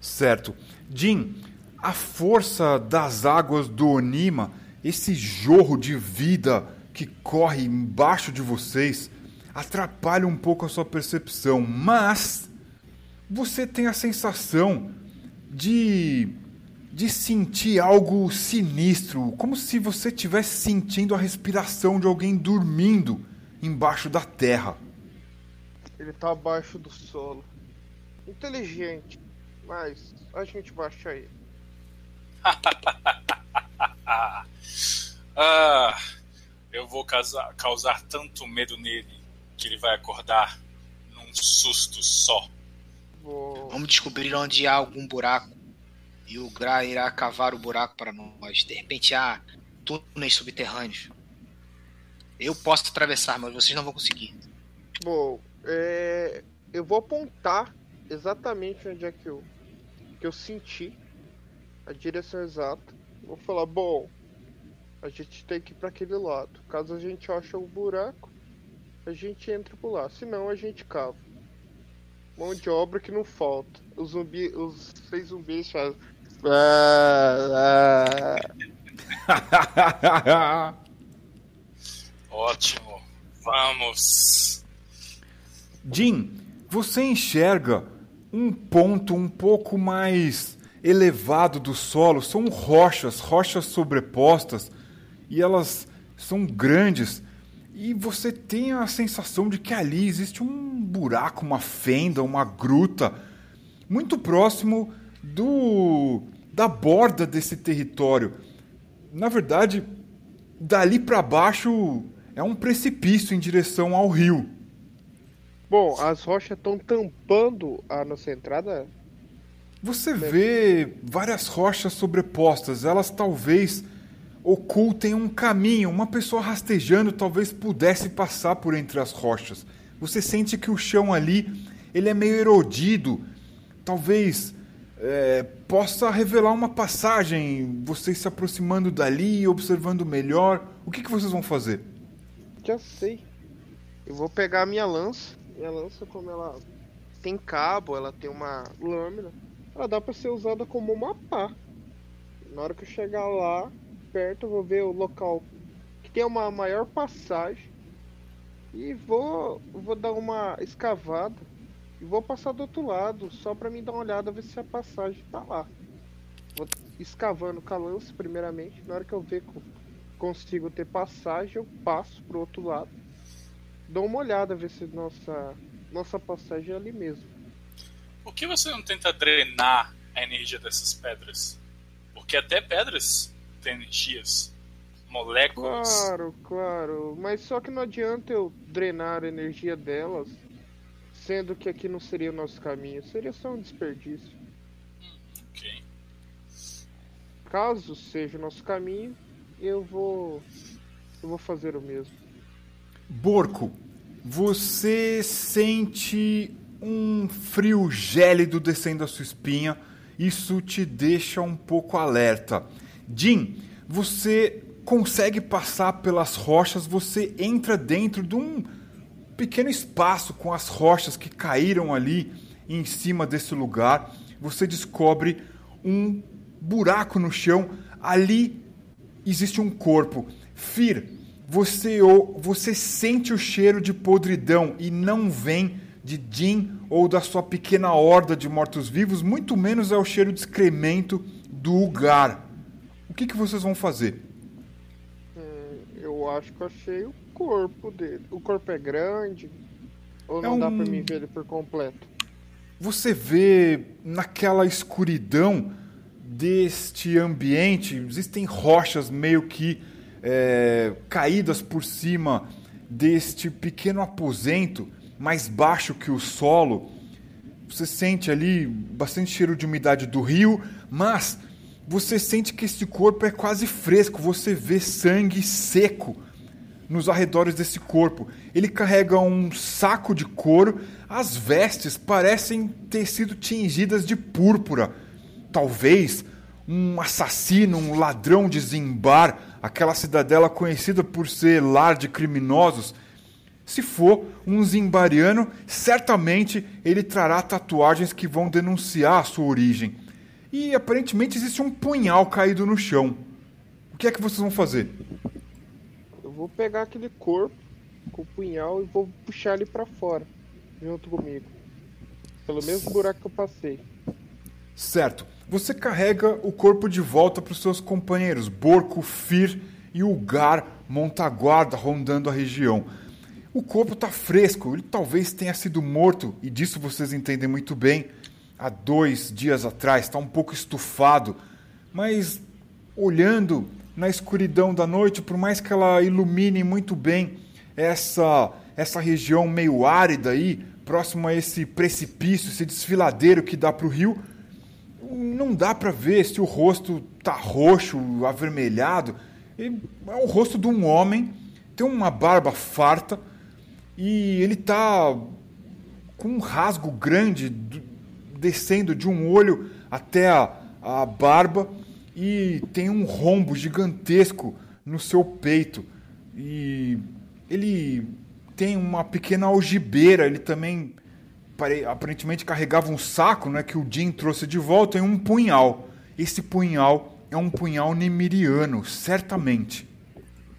Certo. Jim, a força das águas do Onima, esse jorro de vida que corre embaixo de vocês, atrapalha um pouco a sua percepção, mas você tem a sensação de de sentir algo sinistro, como se você estivesse sentindo a respiração de alguém dormindo embaixo da terra. Ele tá abaixo do solo. Inteligente, mas a gente achar ele. Ah, eu vou causar, causar tanto medo nele que ele vai acordar num susto só. Vou. Vamos descobrir onde há algum buraco. E o Gra irá cavar o buraco para nós. De repente há túneis subterrâneos. Eu posso atravessar, mas vocês não vão conseguir. Bom, é, eu vou apontar exatamente onde é que eu, que eu senti a direção exata. Vou falar, bom, a gente tem que ir para aquele lado. Caso a gente ache o buraco, a gente entra por lá. Senão a gente cava. Mão de obra que não falta. Os zumbi, os seis zumbis fazem. Ah, ah. Ótimo. Vamos. Jim, você enxerga um ponto um pouco mais elevado do solo. São rochas, rochas sobrepostas, e elas são grandes. E você tem a sensação de que ali existe um buraco, uma fenda, uma gruta, muito próximo do da borda desse território. Na verdade, dali para baixo é um precipício em direção ao rio. Bom, as rochas estão tampando a nossa entrada. Você vê várias rochas sobrepostas, elas talvez ocultem um caminho, uma pessoa rastejando talvez pudesse passar por entre as rochas. Você sente que o chão ali ele é meio erodido, talvez é, possa revelar uma passagem, vocês se aproximando dali, observando melhor. O que, que vocês vão fazer? Já sei. Eu vou pegar a minha lança. Minha lança, como ela tem cabo, ela tem uma lâmina, ela dá para ser usada como uma pá. Na hora que eu chegar lá, perto, eu vou ver o local que tem uma maior passagem e vou, vou dar uma escavada e vou passar do outro lado, só para mim dar uma olhada, ver se a passagem tá lá. Vou escavando com a lança primeiramente, na hora que eu ver que consigo ter passagem, eu passo pro outro lado. Dou uma olhada, ver se nossa, nossa passagem é ali mesmo. Por que você não tenta drenar a energia dessas pedras? Porque até pedras têm energias, moléculas. Claro, claro. Mas só que não adianta eu drenar a energia delas Sendo que aqui não seria o nosso caminho, seria só um desperdício. Ok. Caso seja o nosso caminho, eu vou. Eu vou fazer o mesmo. Borco, você sente um frio gélido descendo a sua espinha. Isso te deixa um pouco alerta. Jim, você consegue passar pelas rochas, você entra dentro de um pequeno espaço com as rochas que caíram ali em cima desse lugar. Você descobre um buraco no chão. Ali existe um corpo. Fir, você, você sente o cheiro de podridão e não vem de Jin ou da sua pequena horda de mortos-vivos, muito menos é o cheiro de excremento do lugar. O que, que vocês vão fazer? Hum, eu acho que achei o corpo dele. O corpo é grande? Ou não é um... dá pra mim ver ele por completo? Você vê naquela escuridão deste ambiente, existem rochas meio que é, caídas por cima deste pequeno aposento, mais baixo que o solo. Você sente ali bastante cheiro de umidade do rio, mas você sente que esse corpo é quase fresco. Você vê sangue seco nos arredores desse corpo. Ele carrega um saco de couro, as vestes parecem ter sido tingidas de púrpura. Talvez um assassino, um ladrão de Zimbar, aquela cidadela conhecida por ser lar de criminosos. Se for um zimbariano, certamente ele trará tatuagens que vão denunciar a sua origem. E aparentemente existe um punhal caído no chão. O que é que vocês vão fazer? vou pegar aquele corpo com o punhal e vou puxar ele para fora, junto comigo. Pelo mesmo buraco que eu passei. Certo. Você carrega o corpo de volta para os seus companheiros, Borco, Fir e Ugar montaguarda rondando a região. O corpo está fresco, ele talvez tenha sido morto, e disso vocês entendem muito bem, há dois dias atrás, está um pouco estufado, mas olhando na escuridão da noite, por mais que ela ilumine muito bem essa, essa região meio árida aí, próximo a esse precipício, esse desfiladeiro que dá para o rio, não dá para ver se o rosto tá roxo, avermelhado. É o rosto de um homem, tem uma barba farta e ele tá com um rasgo grande descendo de um olho até a, a barba e tem um rombo gigantesco no seu peito. E ele tem uma pequena algibeira, ele também aparentemente carregava um saco né, que o Jim trouxe de volta e um punhal. Esse punhal é um punhal nemiriano, certamente.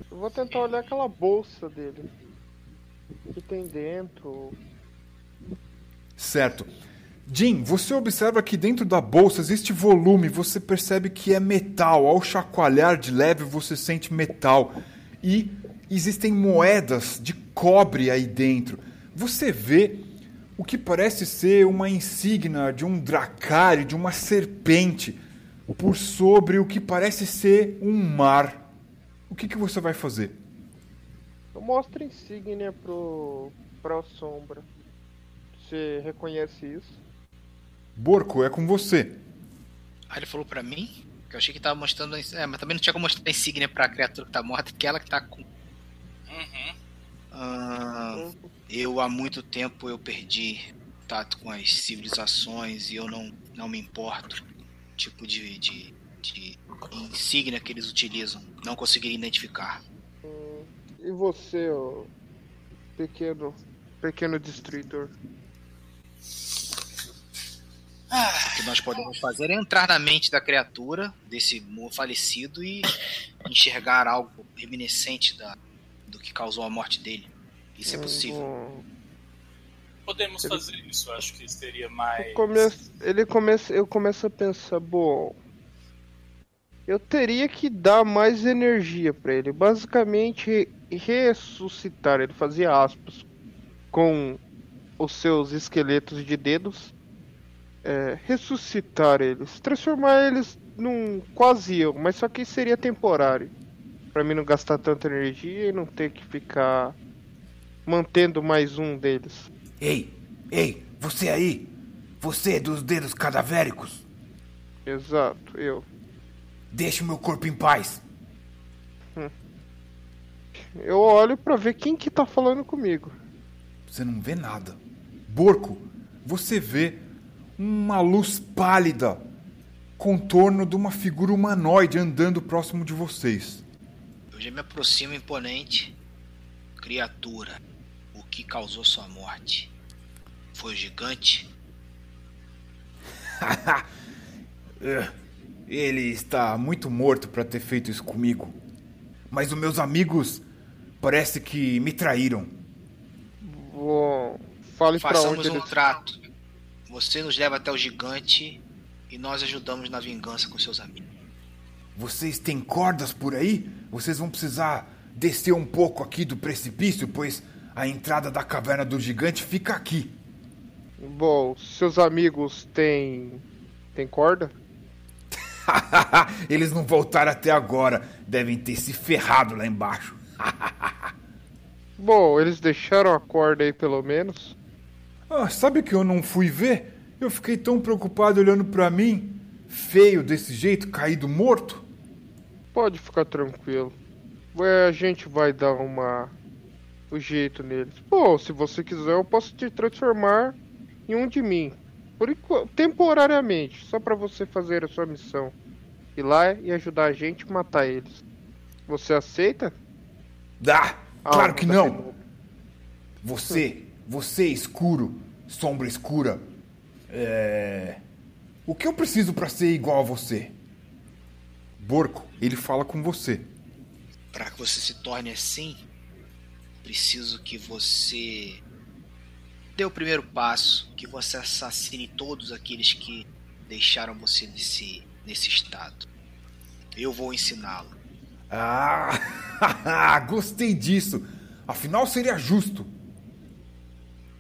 Eu vou tentar olhar aquela bolsa dele. O que tem dentro? Certo. Jim, você observa que dentro da bolsa existe volume, você percebe que é metal. Ao chacoalhar de leve, você sente metal. E existem moedas de cobre aí dentro. Você vê o que parece ser uma insígnia de um dracare, de uma serpente, por sobre o que parece ser um mar. O que, que você vai fazer? Eu mostro a insígnia pro. pra sombra. Você reconhece isso? Borco, é com você. Ah, ele falou pra mim? Que eu achei que tava mostrando. É, mas também não tinha como mostrar a insígnia pra criatura que tá morta, porque ela que tá com. Uhum. Ah, eu há muito tempo eu perdi contato com as civilizações e eu não, não me importo. Tipo de, de, de insígnia que eles utilizam. Não consegui identificar. E você, pequeno. pequeno destruidor? O que nós podemos fazer é entrar na mente da criatura, desse falecido, e enxergar algo reminiscente da, do que causou a morte dele. Isso é possível. Hum, Podemos Ele- fazer isso, acho que seria mais. eu começo- ele começa, eu começo a pensar, bom, eu teria que dar mais energia pra ele, basicamente ressuscitar, ele fazia aspas com os seus esqueletos de dedos, é, ressuscitar eles, transformar eles num quase eu, mas só que seria temporário, Pra mim não gastar tanta energia e não ter que ficar mantendo mais um deles. Ei, ei, você aí! Você dos dedos cadavéricos! Exato, eu. Deixe o meu corpo em paz! Eu olho pra ver quem que tá falando comigo. Você não vê nada. Borco, você vê uma luz pálida, contorno de uma figura humanoide andando próximo de vocês. Eu já me aproximo imponente. Criatura, que causou sua morte? Foi o gigante? Ele está muito morto para ter feito isso comigo. Mas os meus amigos parece que me traíram. Bom, fale Façamos onde um eles. trato. Você nos leva até o gigante e nós ajudamos na vingança com seus amigos. Vocês têm cordas por aí? Vocês vão precisar descer um pouco aqui do precipício, pois a entrada da caverna do gigante fica aqui. Bom, seus amigos têm. têm corda? Eles não voltaram até agora. Devem ter se ferrado lá embaixo. Bom, eles deixaram a corda aí pelo menos. Ah, sabe que eu não fui ver? Eu fiquei tão preocupado olhando pra mim, feio desse jeito, caído morto. Pode ficar tranquilo. A gente vai dar uma. O jeito neles. Bom, se você quiser, eu posso te transformar em um de mim. Por temporariamente, só pra você fazer a sua missão. Ir lá e ajudar a gente a matar eles. Você aceita? Dá! Claro Ah, que tá não! Você, você escuro, sombra escura. É. O que eu preciso pra ser igual a você? Borco, ele fala com você. Para que você se torne assim, preciso que você dê o primeiro passo, que você assassine todos aqueles que deixaram você nesse, nesse estado. Eu vou ensiná-lo. Ah, gostei disso. Afinal, seria justo.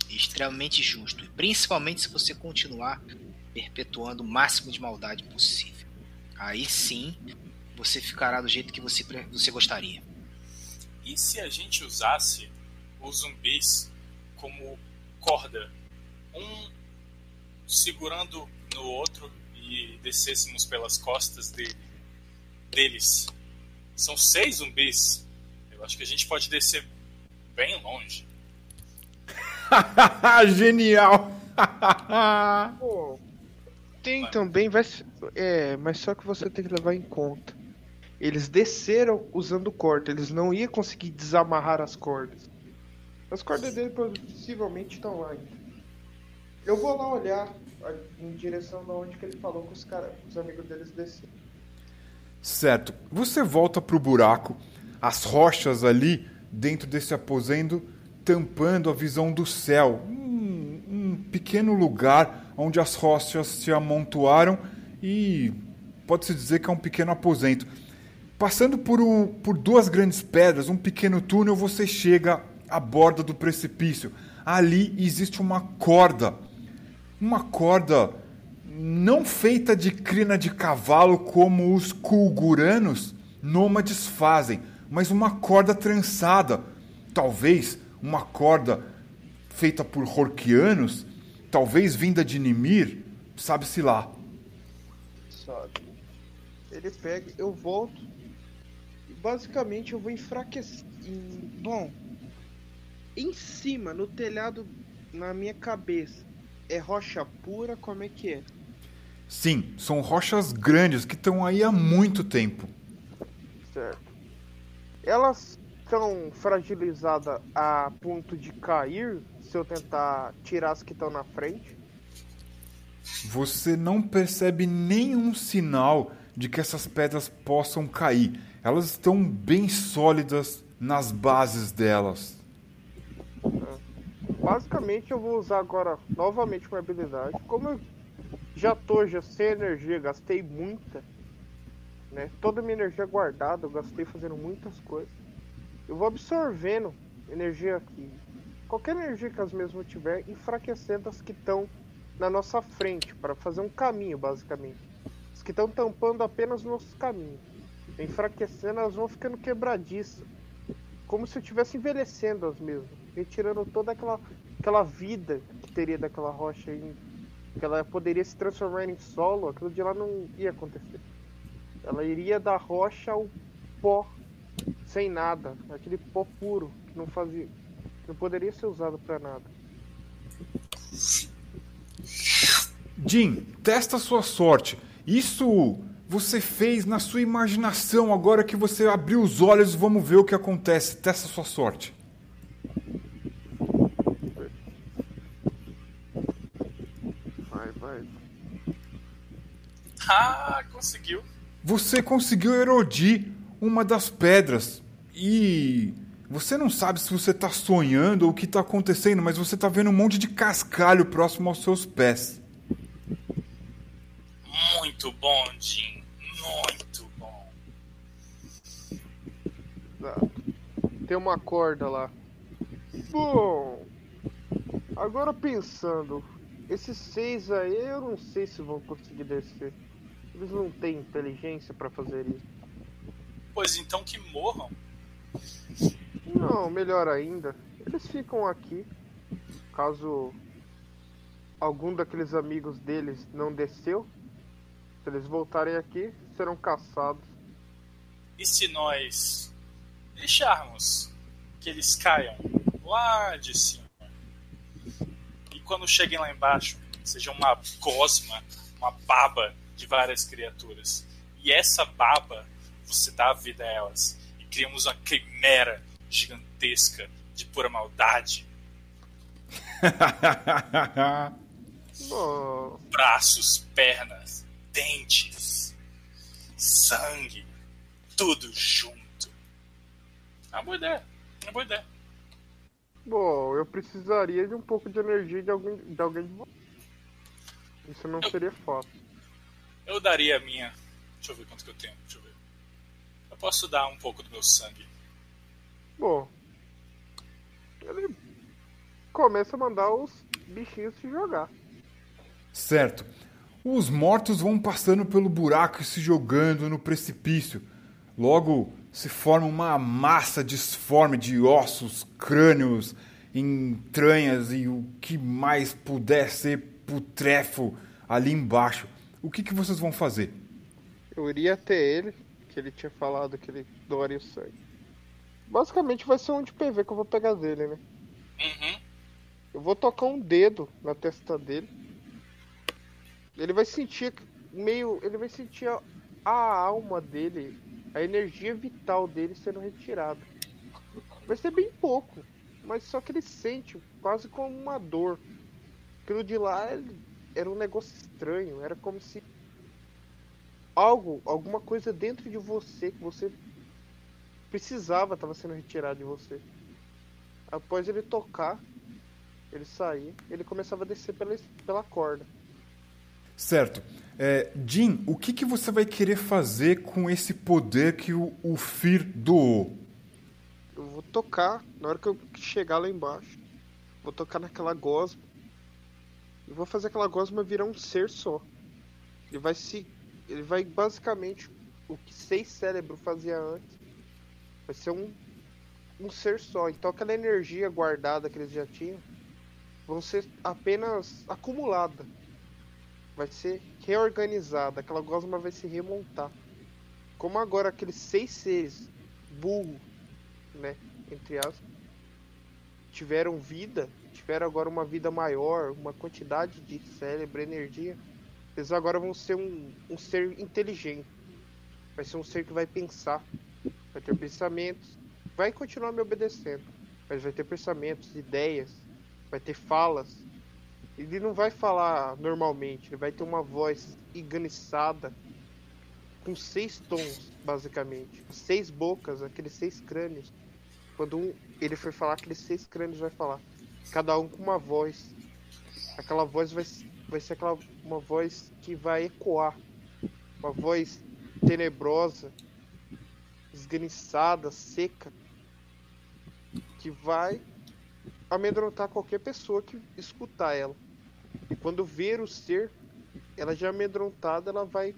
Extremamente justo, e principalmente se você continuar perpetuando o máximo de maldade possível. Aí sim, você ficará do jeito que você, você gostaria. E se a gente usasse os zumbis como corda? Um segurando no outro e descêssemos pelas costas dele, deles. São seis zumbis. Eu acho que a gente pode descer bem longe. Genial! Pô, tem também, vai é, mas só que você tem que levar em conta. Eles desceram usando corda, eles não iam conseguir desamarrar as cordas. As cordas dele possivelmente estão lá. Eu vou lá olhar em direção da onde que ele falou com os caras, os amigos deles desceram. Certo. Você volta pro buraco. as rochas ali dentro desse aposento tampando a visão do céu. Um, um pequeno lugar onde as rochas se amontoaram e pode-se dizer que é um pequeno aposento. Passando por, um, por duas grandes pedras, um pequeno túnel, você chega à borda do precipício. Ali existe uma corda. Uma corda não feita de crina de cavalo como os kulguranos nômades fazem, mas uma corda trançada. Talvez uma corda feita por Horkianos, talvez vinda de Nimir, sabe-se lá. Sabe? Ele pega, eu volto. E basicamente eu vou enfraquecer. Bom, em cima, no telhado, na minha cabeça, é rocha pura? Como é que é? Sim, são rochas grandes que estão aí há muito tempo. Certo. Elas estão fragilizadas a ponto de cair se eu tentar tirar as que estão na frente? Você não percebe nenhum sinal de que essas pedras possam cair. Elas estão bem sólidas nas bases delas. Basicamente eu vou usar agora novamente uma habilidade. Como eu já tô já sem energia, gastei muita, né? Toda minha energia guardada, eu gastei fazendo muitas coisas. Eu vou absorvendo energia aqui. Qualquer energia que as mesmas tiver, enfraquecendo as que estão na nossa frente, para fazer um caminho, basicamente. As que estão tampando apenas nossos caminhos. Enfraquecendo, elas vão ficando quebradiças. Como se eu estivesse envelhecendo as mesmas. Retirando toda aquela, aquela vida que teria daquela rocha aí. Que ela poderia se transformar em solo, aquilo de lá não ia acontecer. Ela iria da rocha ao pó, sem nada. Aquele pó puro, que não fazia. Que não poderia ser usado para nada. Jim, testa sua sorte. Isso você fez na sua imaginação. Agora que você abriu os olhos, vamos ver o que acontece. Testa a sua sorte. Vai, vai. Ah, conseguiu. Você conseguiu erodir uma das pedras e você não sabe se você está sonhando ou o que está acontecendo, mas você está vendo um monte de cascalho próximo aos seus pés. Muito bom, Jim. Muito bom. Tá. Tem uma corda lá. Bom, agora pensando, esses seis aí eu não sei se vão conseguir descer. Eles não têm inteligência pra fazer isso. Pois então que morram. Não, melhor ainda, eles ficam aqui. Caso algum daqueles amigos deles não desceu, se eles voltarem aqui, serão caçados. E se nós deixarmos que eles caiam lá de cima? E quando cheguem lá embaixo, seja uma gosma, uma baba de várias criaturas. E essa baba, você dá vida a elas. E criamos uma quimera gigantesca de pura maldade. Braços, pernas, dentes, sangue, tudo junto. É uma boa ideia. É uma boa ideia. bom, eu precisaria de um pouco de energia de alguém de, alguém de vocês. Isso não seria fácil. Eu daria a minha. Deixa eu ver quanto que eu tenho. Deixa eu ver. Eu posso dar um pouco do meu sangue. Bom, ele começa a mandar os bichinhos se jogar. Certo. Os mortos vão passando pelo buraco e se jogando no precipício. Logo se forma uma massa disforme de ossos, crânios, entranhas e o que mais puder ser putrefo ali embaixo. O que, que vocês vão fazer? Eu iria até ele, que ele tinha falado que ele doaria o sangue. Basicamente vai ser um de PV que eu vou pegar dele, né? Uhum. Eu vou tocar um dedo na testa dele. Ele vai sentir meio. Ele vai sentir a, a alma dele, a energia vital dele sendo retirada. Vai ser bem pouco, mas só que ele sente quase como uma dor. Aquilo de lá ele- era um negócio estranho, era como se algo, alguma coisa dentro de você que você precisava estava sendo retirado de você. Após ele tocar, ele sair, ele começava a descer pela, pela corda. Certo. É, Jim, o que, que você vai querer fazer com esse poder que o, o Fir doou? Eu vou tocar, na hora que eu chegar lá embaixo, vou tocar naquela gosma. E vou fazer aquela gosma virar um ser só. Ele vai se. Ele vai basicamente o que seis cérebros fazia antes. Vai ser um, um ser só. Então aquela energia guardada que eles já tinham vão ser apenas acumulada. Vai ser reorganizada. Aquela gosma vai se remontar. Como agora aqueles seis seres burro, né? Entre aspas, tiveram vida, tiveram agora uma vida maior, uma quantidade de cérebro, energia. Eles agora vão ser um, um ser inteligente. Vai ser um ser que vai pensar, vai ter pensamentos, vai continuar me obedecendo, mas vai ter pensamentos, ideias, vai ter falas. Ele não vai falar normalmente, ele vai ter uma voz enganiçada, com seis tons, basicamente. Seis bocas, aqueles seis crânios. Quando um, ele for falar, aqueles seis crânios vai falar. Cada um com uma voz. Aquela voz vai, vai ser aquela, uma voz que vai ecoar. Uma voz tenebrosa, esganiçada, seca, que vai amedrontar qualquer pessoa que escutar ela. E quando ver o ser, ela já amedrontada, ela vai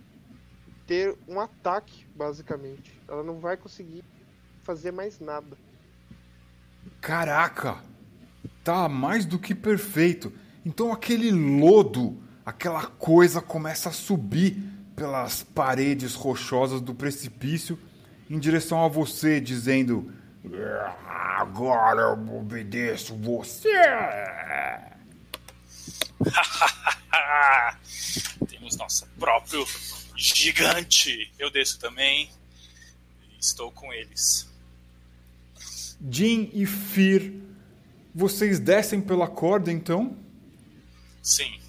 ter um ataque, basicamente. Ela não vai conseguir fazer mais nada. Caraca! Tá mais do que perfeito. Então aquele lodo, aquela coisa começa a subir pelas paredes rochosas do precipício em direção a você, dizendo: Agora eu obedeço você. Temos nosso próprio gigante. Eu desço também. Estou com eles. Jin e Fir, vocês descem pela corda então? Sim.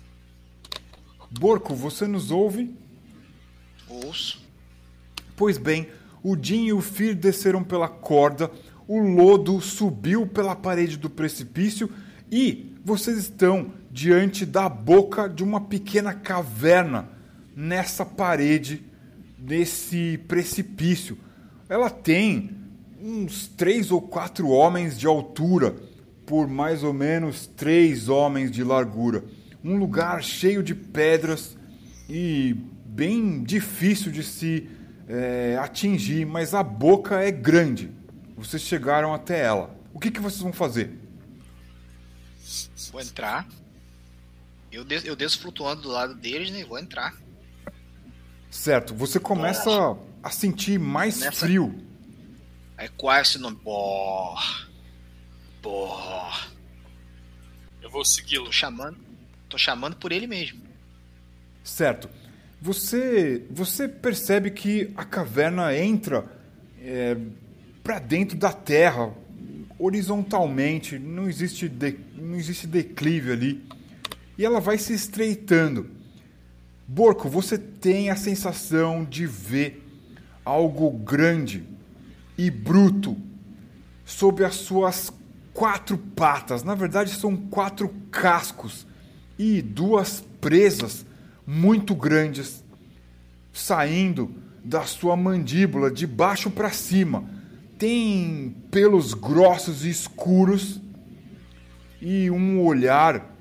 Borco, você nos ouve? Ouço. Pois bem, o Jin e o Fir desceram pela corda, o lodo subiu pela parede do precipício e vocês estão diante da boca de uma pequena caverna nessa parede, nesse precipício. Ela tem uns três ou quatro homens de altura por mais ou menos três homens de largura. Um lugar cheio de pedras e bem difícil de se é, atingir, mas a boca é grande. Vocês chegaram até ela. O que, que vocês vão fazer? Vou entrar. Eu, des eu desço flutuando do lado deles, né? Vou entrar. Certo, você começa a sentir mais Nessa- frio. Aí qual é esse nome? Bó. Bó. Eu vou segui-lo. Tô chamando. Tô chamando por ele mesmo. Certo. Você, você percebe que a caverna entra é, para dentro da terra, horizontalmente, não existe, de- não existe declive ali. E ela vai se estreitando. Borco, você tem a sensação de ver algo grande e bruto sob as suas quatro patas. Na verdade, são quatro cascos e duas presas muito grandes saindo da sua mandíbula de baixo para cima. Tem pelos grossos e escuros e um olhar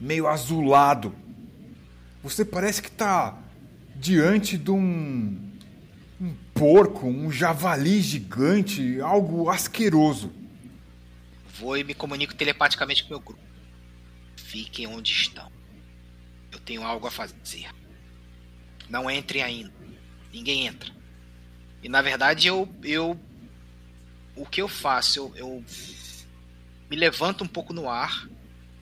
meio azulado. Você parece que está diante de um, um porco, um javali gigante, algo asqueroso. Vou e me comunico telepaticamente com meu grupo. Fiquem onde estão. Tenho algo a fazer. Não entrem ainda. Ninguém entra. E na verdade eu. eu o que eu faço? Eu, eu me levanto um pouco no ar.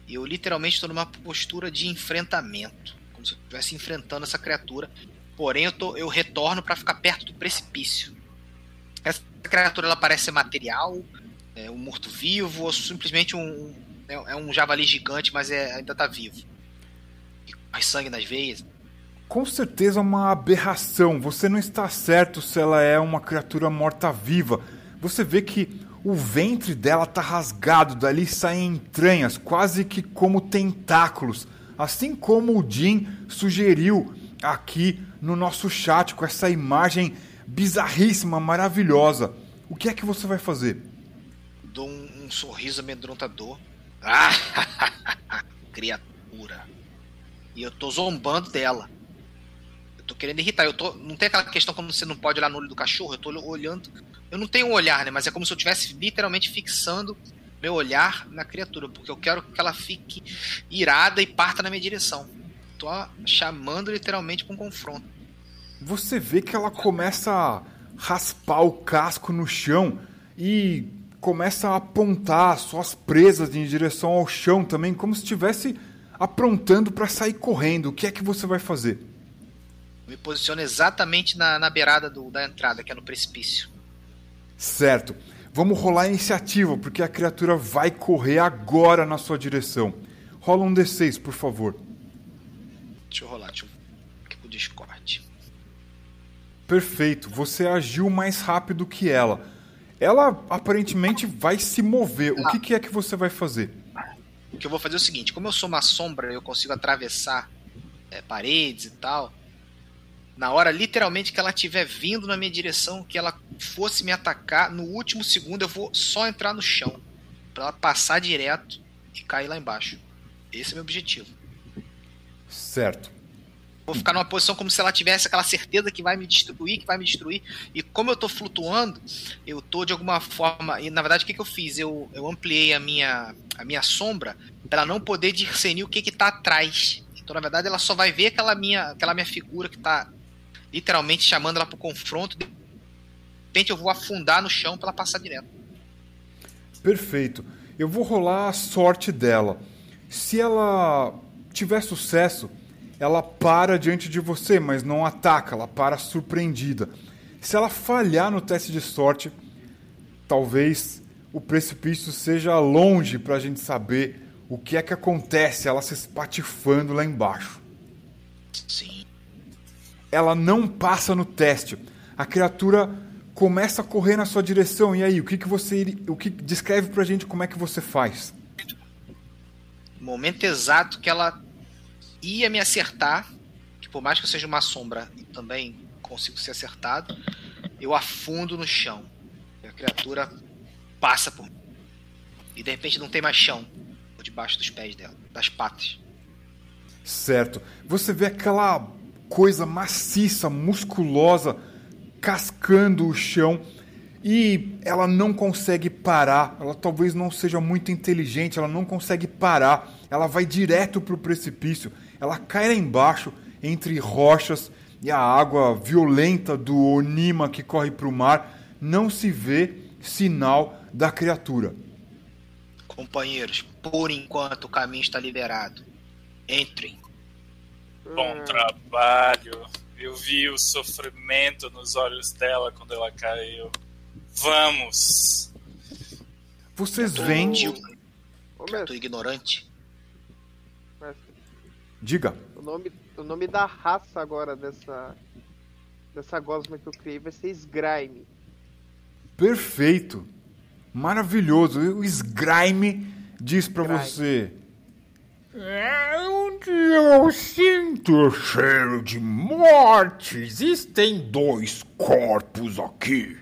E eu literalmente estou numa postura de enfrentamento. Como se eu estivesse enfrentando essa criatura. Porém, eu, tô, eu retorno para ficar perto do precipício. Essa criatura ela parece ser material, é um morto-vivo ou simplesmente um. É, é um javali gigante, mas é, ainda tá vivo. Corre sangue nas veias. com certeza uma aberração. Você não está certo se ela é uma criatura morta-viva. Você vê que o ventre dela está rasgado, dali saem entranhas, quase que como tentáculos. Assim como o Jim sugeriu aqui no nosso chat com essa imagem bizarríssima, maravilhosa. O que é que você vai fazer? Dou um, um sorriso amedrontador. Ah, criatura. E eu tô zombando dela. Eu tô querendo irritar. Eu tô, não tem aquela questão como você não pode olhar no olho do cachorro. Eu tô olhando. Eu não tenho um olhar, né? Mas é como se eu estivesse literalmente fixando meu olhar na criatura. Porque eu quero que ela fique irada e parta na minha direção. Tô chamando literalmente pra um confronto. Você vê que ela começa a raspar o casco no chão e começa a apontar suas presas em direção ao chão também, como se estivesse aprontando para sair correndo. O que é que você vai fazer? Me posiciono exatamente na, na beirada do, da entrada, que é no precipício. Certo. Vamos rolar a iniciativa, porque a criatura vai correr agora na sua direção. Rola um D6, por favor. Deixa eu rolar, deixa eu aqui pro Discord. Perfeito, você agiu mais rápido que ela. Ela aparentemente vai se mover. O que, que é que você vai fazer? Que eu vou fazer é o seguinte: como eu sou uma sombra, eu consigo atravessar é, paredes e tal. Na hora, literalmente, que ela estiver vindo na minha direção, que ela fosse me atacar, no último segundo eu vou só entrar no chão. Pra ela passar direto e cair lá embaixo. Esse é meu objetivo. Certo. Vou ficar numa posição como se ela tivesse aquela certeza que vai me destruir, que vai me destruir. E como eu tô flutuando, eu tô de alguma forma. E na verdade, o que, que eu fiz? Eu, eu ampliei a minha, a minha sombra para não poder discernir o que, que tá atrás. Então, na verdade, ela só vai ver aquela minha, aquela minha figura que tá literalmente chamando ela pro confronto. De repente, eu vou afundar no chão para ela passar direto. Perfeito. Eu vou rolar a sorte dela. Se ela tiver sucesso, ela para diante de você, mas não ataca, ela para surpreendida. Se ela falhar no teste de sorte, talvez o precipício seja longe para a gente saber o que é que acontece, ela se espatifando lá embaixo. Sim. Ela não passa no teste. A criatura começa a correr na sua direção. E aí, o que, que você. O que descreve pra gente como é que você faz? No momento exato que ela ia me acertar, que por mais que eu seja uma sombra também consigo ser acertado, eu afundo no chão. A criatura passa por mim. E de repente não tem mais chão por debaixo dos pés dela, das patas. Certo. Você vê aquela coisa maciça, musculosa, cascando o chão e ela não consegue parar. Ela talvez não seja muito inteligente, ela não consegue parar. Ela vai direto para o precipício. Ela cai lá embaixo, entre rochas e a água violenta do Onima que corre para o mar. Não se vê sinal da criatura. Companheiros, por enquanto o caminho está liberado. Entrem. Bom trabalho. Eu vi o sofrimento nos olhos dela quando ela caiu. Vamos. Vocês veem. Ô, Criatura mestre, ignorante. Diga. o nome, o nome da raça agora dessa. Dessa gosma que eu criei vai ser Sgrime. Perfeito. Maravilhoso. O Sgrime diz para você. É onde eu sinto cheiro de morte. Existem dois corpos aqui.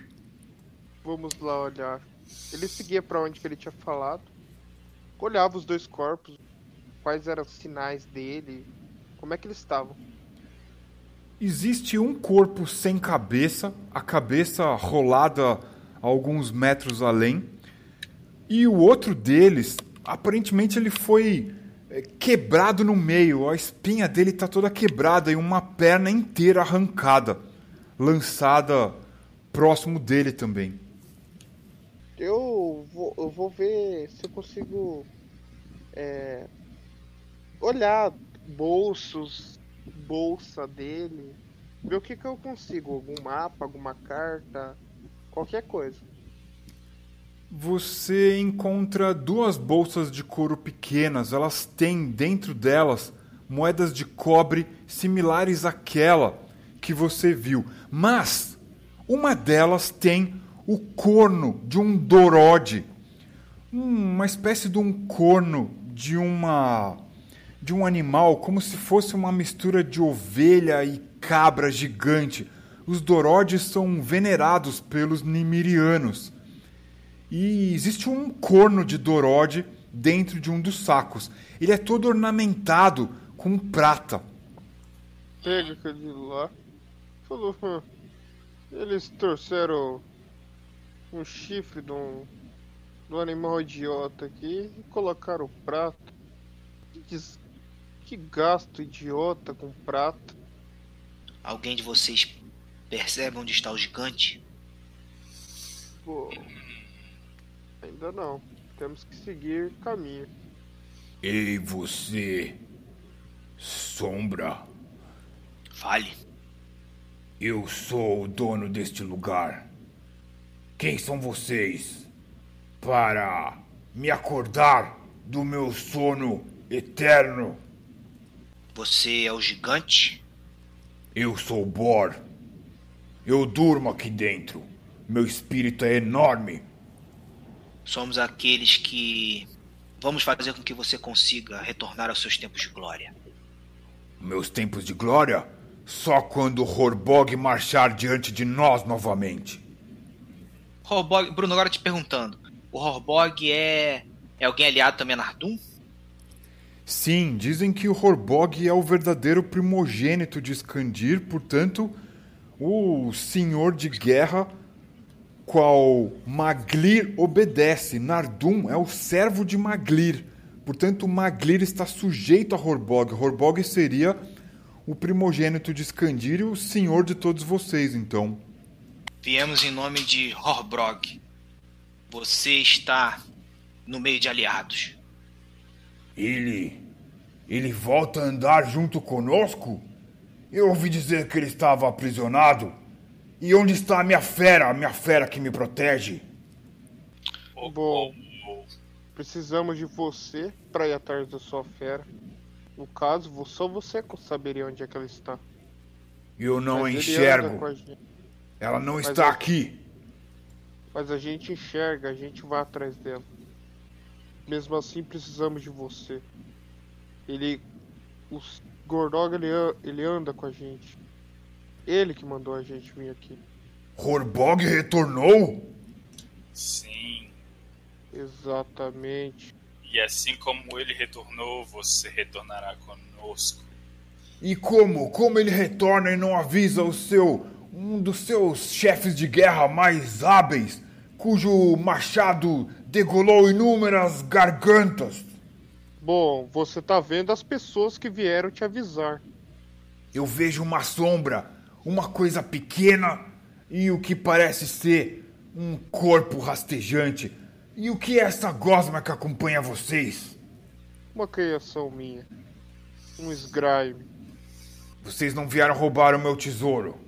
Vamos lá olhar. Ele seguia pra onde que ele tinha falado. Olhava os dois corpos. Quais eram os sinais dele. Como é que eles estavam. Existe um corpo sem cabeça, a cabeça rolada alguns metros além, e o outro deles, aparentemente ele foi é, quebrado no meio, a espinha dele está toda quebrada e uma perna inteira arrancada, lançada próximo dele também. Eu vou, eu vou ver se eu consigo é, olhar bolsos, bolsa dele, ver o que, que eu consigo, algum mapa, alguma carta, qualquer coisa. Você encontra duas bolsas de couro pequenas, elas têm dentro delas moedas de cobre similares àquela que você viu. Mas uma delas tem o corno de um dorode, uma espécie de um corno de uma de um animal, como se fosse uma mistura de ovelha e cabra gigante. Os dorodes são venerados pelos nimirianos. E existe um corno de dorode dentro de um dos sacos. Ele é todo ornamentado com prata. Pega aquele lá. Falou, "Hum, eles trouxeram um chifre de um, de um animal idiota aqui e colocaram prato. Que, que gasto idiota com prato. Alguém de vocês percebe onde está o gigante? Pô, ainda não. Temos que seguir caminho. Ei, você. Sombra. Fale. Eu sou o dono deste lugar. Quem são vocês? Para me acordar do meu sono eterno. Você é o gigante? Eu sou Bor. Eu durmo aqui dentro. Meu espírito é enorme. Somos aqueles que vamos fazer com que você consiga retornar aos seus tempos de glória. Meus tempos de glória só quando Horbog marchar diante de nós novamente. Horbog, Bruno, agora te perguntando. O Horbog é é alguém aliado também a Nardum? Sim, dizem que o Horbog é o verdadeiro primogênito de Skandir, portanto, o senhor de guerra qual Maglir obedece. Nardum é o servo de Maglir. Portanto, Maglir está sujeito a Horbog. Horbog seria o primogênito de Skandir e o senhor de todos vocês, então. Viemos em nome de Horbrog. Você está no meio de aliados. Ele. Ele volta a andar junto conosco? Eu ouvi dizer que ele estava aprisionado. E onde está a minha fera, a minha fera que me protege? Bom. Precisamos de você para ir atrás da sua fera. No caso, só você saberia onde é que ela está. Eu não Mas enxergo. a. Ela não Mas está eu- aqui. Mas a gente enxerga, a gente vai atrás dela. Mesmo assim, precisamos de você. Ele. O Gordog, ele, ele anda com a gente. Ele que mandou a gente vir aqui. Horbog retornou? sim. Exatamente. E assim como ele retornou, você retornará conosco. E como? Como ele retorna e não avisa o seu. um dos seus chefes de guerra mais hábeis, cujo machado degolou inúmeras gargantas? Bom, você tá vendo as pessoas que vieram te avisar. Eu vejo uma sombra, uma coisa pequena e o que parece ser um corpo rastejante. E o que é essa gosma que acompanha vocês? Uma criação minha. Um esgrime. Vocês não vieram roubar o meu tesouro.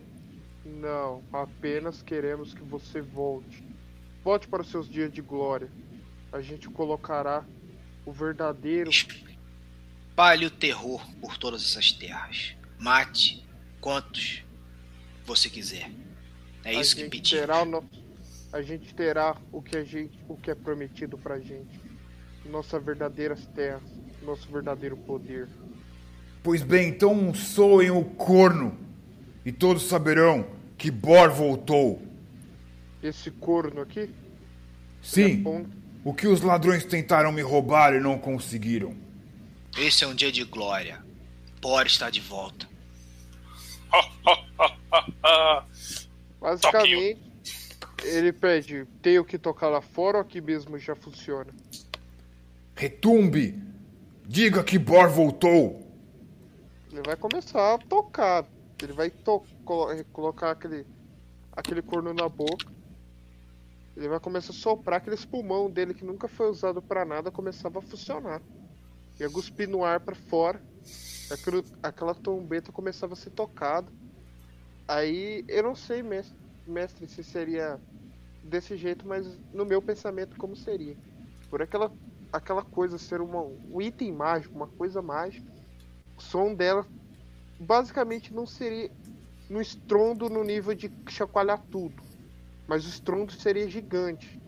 Não, apenas queremos que você volte. Volte para os seus dias de glória. A gente colocará o verdadeiro. Espalhe o terror por todas essas terras. Mate quantos você quiser. É a isso que pedimos. no- A gente terá o que a gente, o que é prometido pra gente. Nossas verdadeiras terras, nosso verdadeiro poder. Pois bem, então soem o corno, e todos saberão que Bor voltou. Esse corno aqui, Sim, o que os ladrões tentaram me roubar e não conseguiram. Esse é um dia de glória. Bora está de volta. basicamente, ele pede, tenho que tocar lá fora ou aqui mesmo já funciona? Retumbe, diga que Bor voltou. Ele vai começar a tocar. Ele vai to colo- colocar aquele, aquele corno na boca. Ele vai começar a soprar aqueles pulmão dele que nunca foi usado pra nada começava a funcionar. Ia cuspir no ar pra fora. Aquilo, aquela trombeta começava a ser tocada. Aí eu não sei, mestre, mestre, se seria desse jeito, mas no meu pensamento como seria. Por aquela, aquela coisa ser uma, um item mágico, uma coisa mágica som dela basicamente não seria no estrondo no nível de chacoalhar tudo, mas o estrondo seria gigante,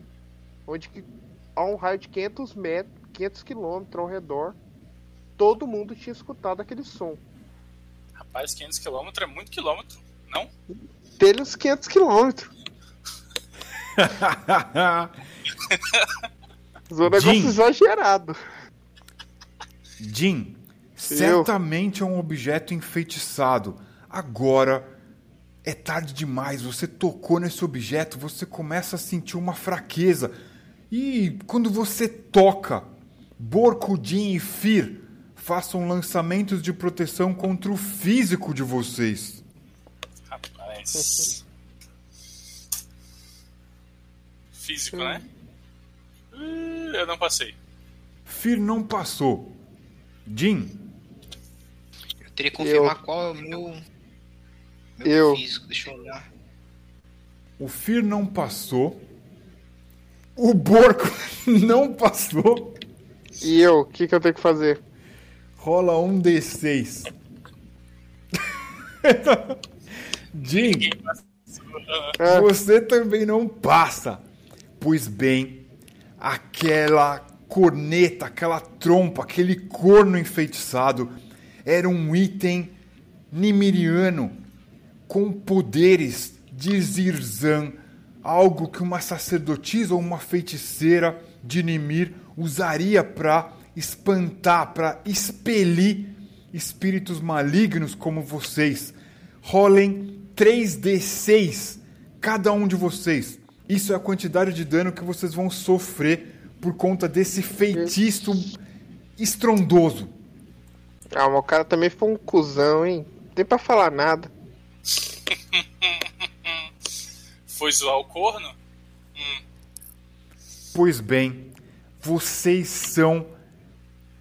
onde que a um raio de 500 metros, 500 quilômetros ao redor, todo mundo tinha escutado aquele som. Rapaz, 500 km é muito quilômetro, não? Dele uns 500 quilômetros. Mas é um negócio Jim. exagerado. Jim, certamente é um objeto enfeitiçado. Agora é tarde demais. Você tocou nesse objeto, você começa a sentir uma fraqueza. E quando você toca, Borco, Jim e Fir façam lançamentos de proteção contra o físico de vocês. Rapaz. Físico, né? Ih, Eu não passei. Fir não passou. Jim, Eu teria que confirmar qual é o meu. Meu Eu. físico, deixa eu olhar. o Fir não passou. O Borco não passou. E eu, o que, que eu tenho que fazer? Rola um D6. Jim, Ah, você também não passa. Pois bem, aquela corneta, aquela trompa, aquele corno enfeitiçado era um item nimiriano com poderes de Zirzan, algo que uma sacerdotisa ou uma feiticeira de Nimir usaria para espantar, para expelir espíritos malignos como vocês. Rolem 3d6 cada um de vocês. Isso é a quantidade de dano que vocês vão sofrer por conta desse feitiço estrondoso. ah, o cara também foi um cuzão, hein? Não tem pra falar nada. Foi zoar o corno? Pois bem, vocês são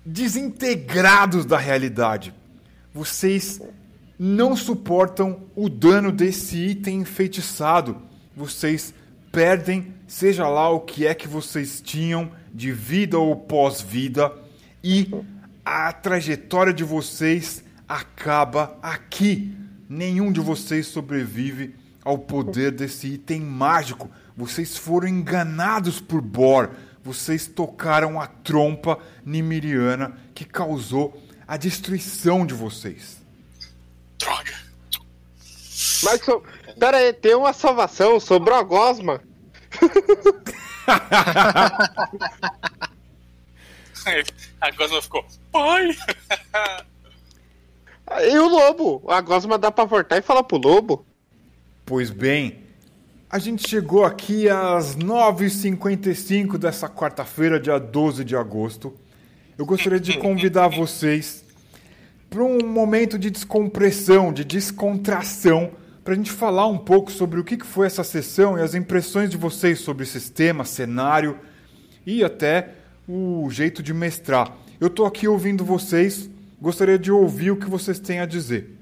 desintegrados da realidade. Vocês não suportam o dano desse item enfeitiçado. Vocês perdem, seja lá o que é que vocês tinham de vida ou pós-vida, e a trajetória de vocês acaba aqui. Nenhum de vocês sobrevive ao poder desse item mágico. Vocês foram enganados por Bor. Vocês tocaram a trompa nimiriana que causou a destruição de vocês. Droga! Mas, so... pera aí, tem uma salvação, sobrou a gosma. A Gosma ficou. Pai! E o lobo? A gosma dá pra voltar e falar pro lobo? Pois bem, a gente chegou aqui às 9h55 dessa quarta-feira, dia 12 de agosto. Eu gostaria de convidar vocês para um momento de descompressão, de descontração, para a gente falar um pouco sobre o que foi essa sessão e as impressões de vocês sobre o sistema, cenário e até o jeito de mestrar. Eu estou aqui ouvindo vocês, gostaria de ouvir o que vocês têm a dizer.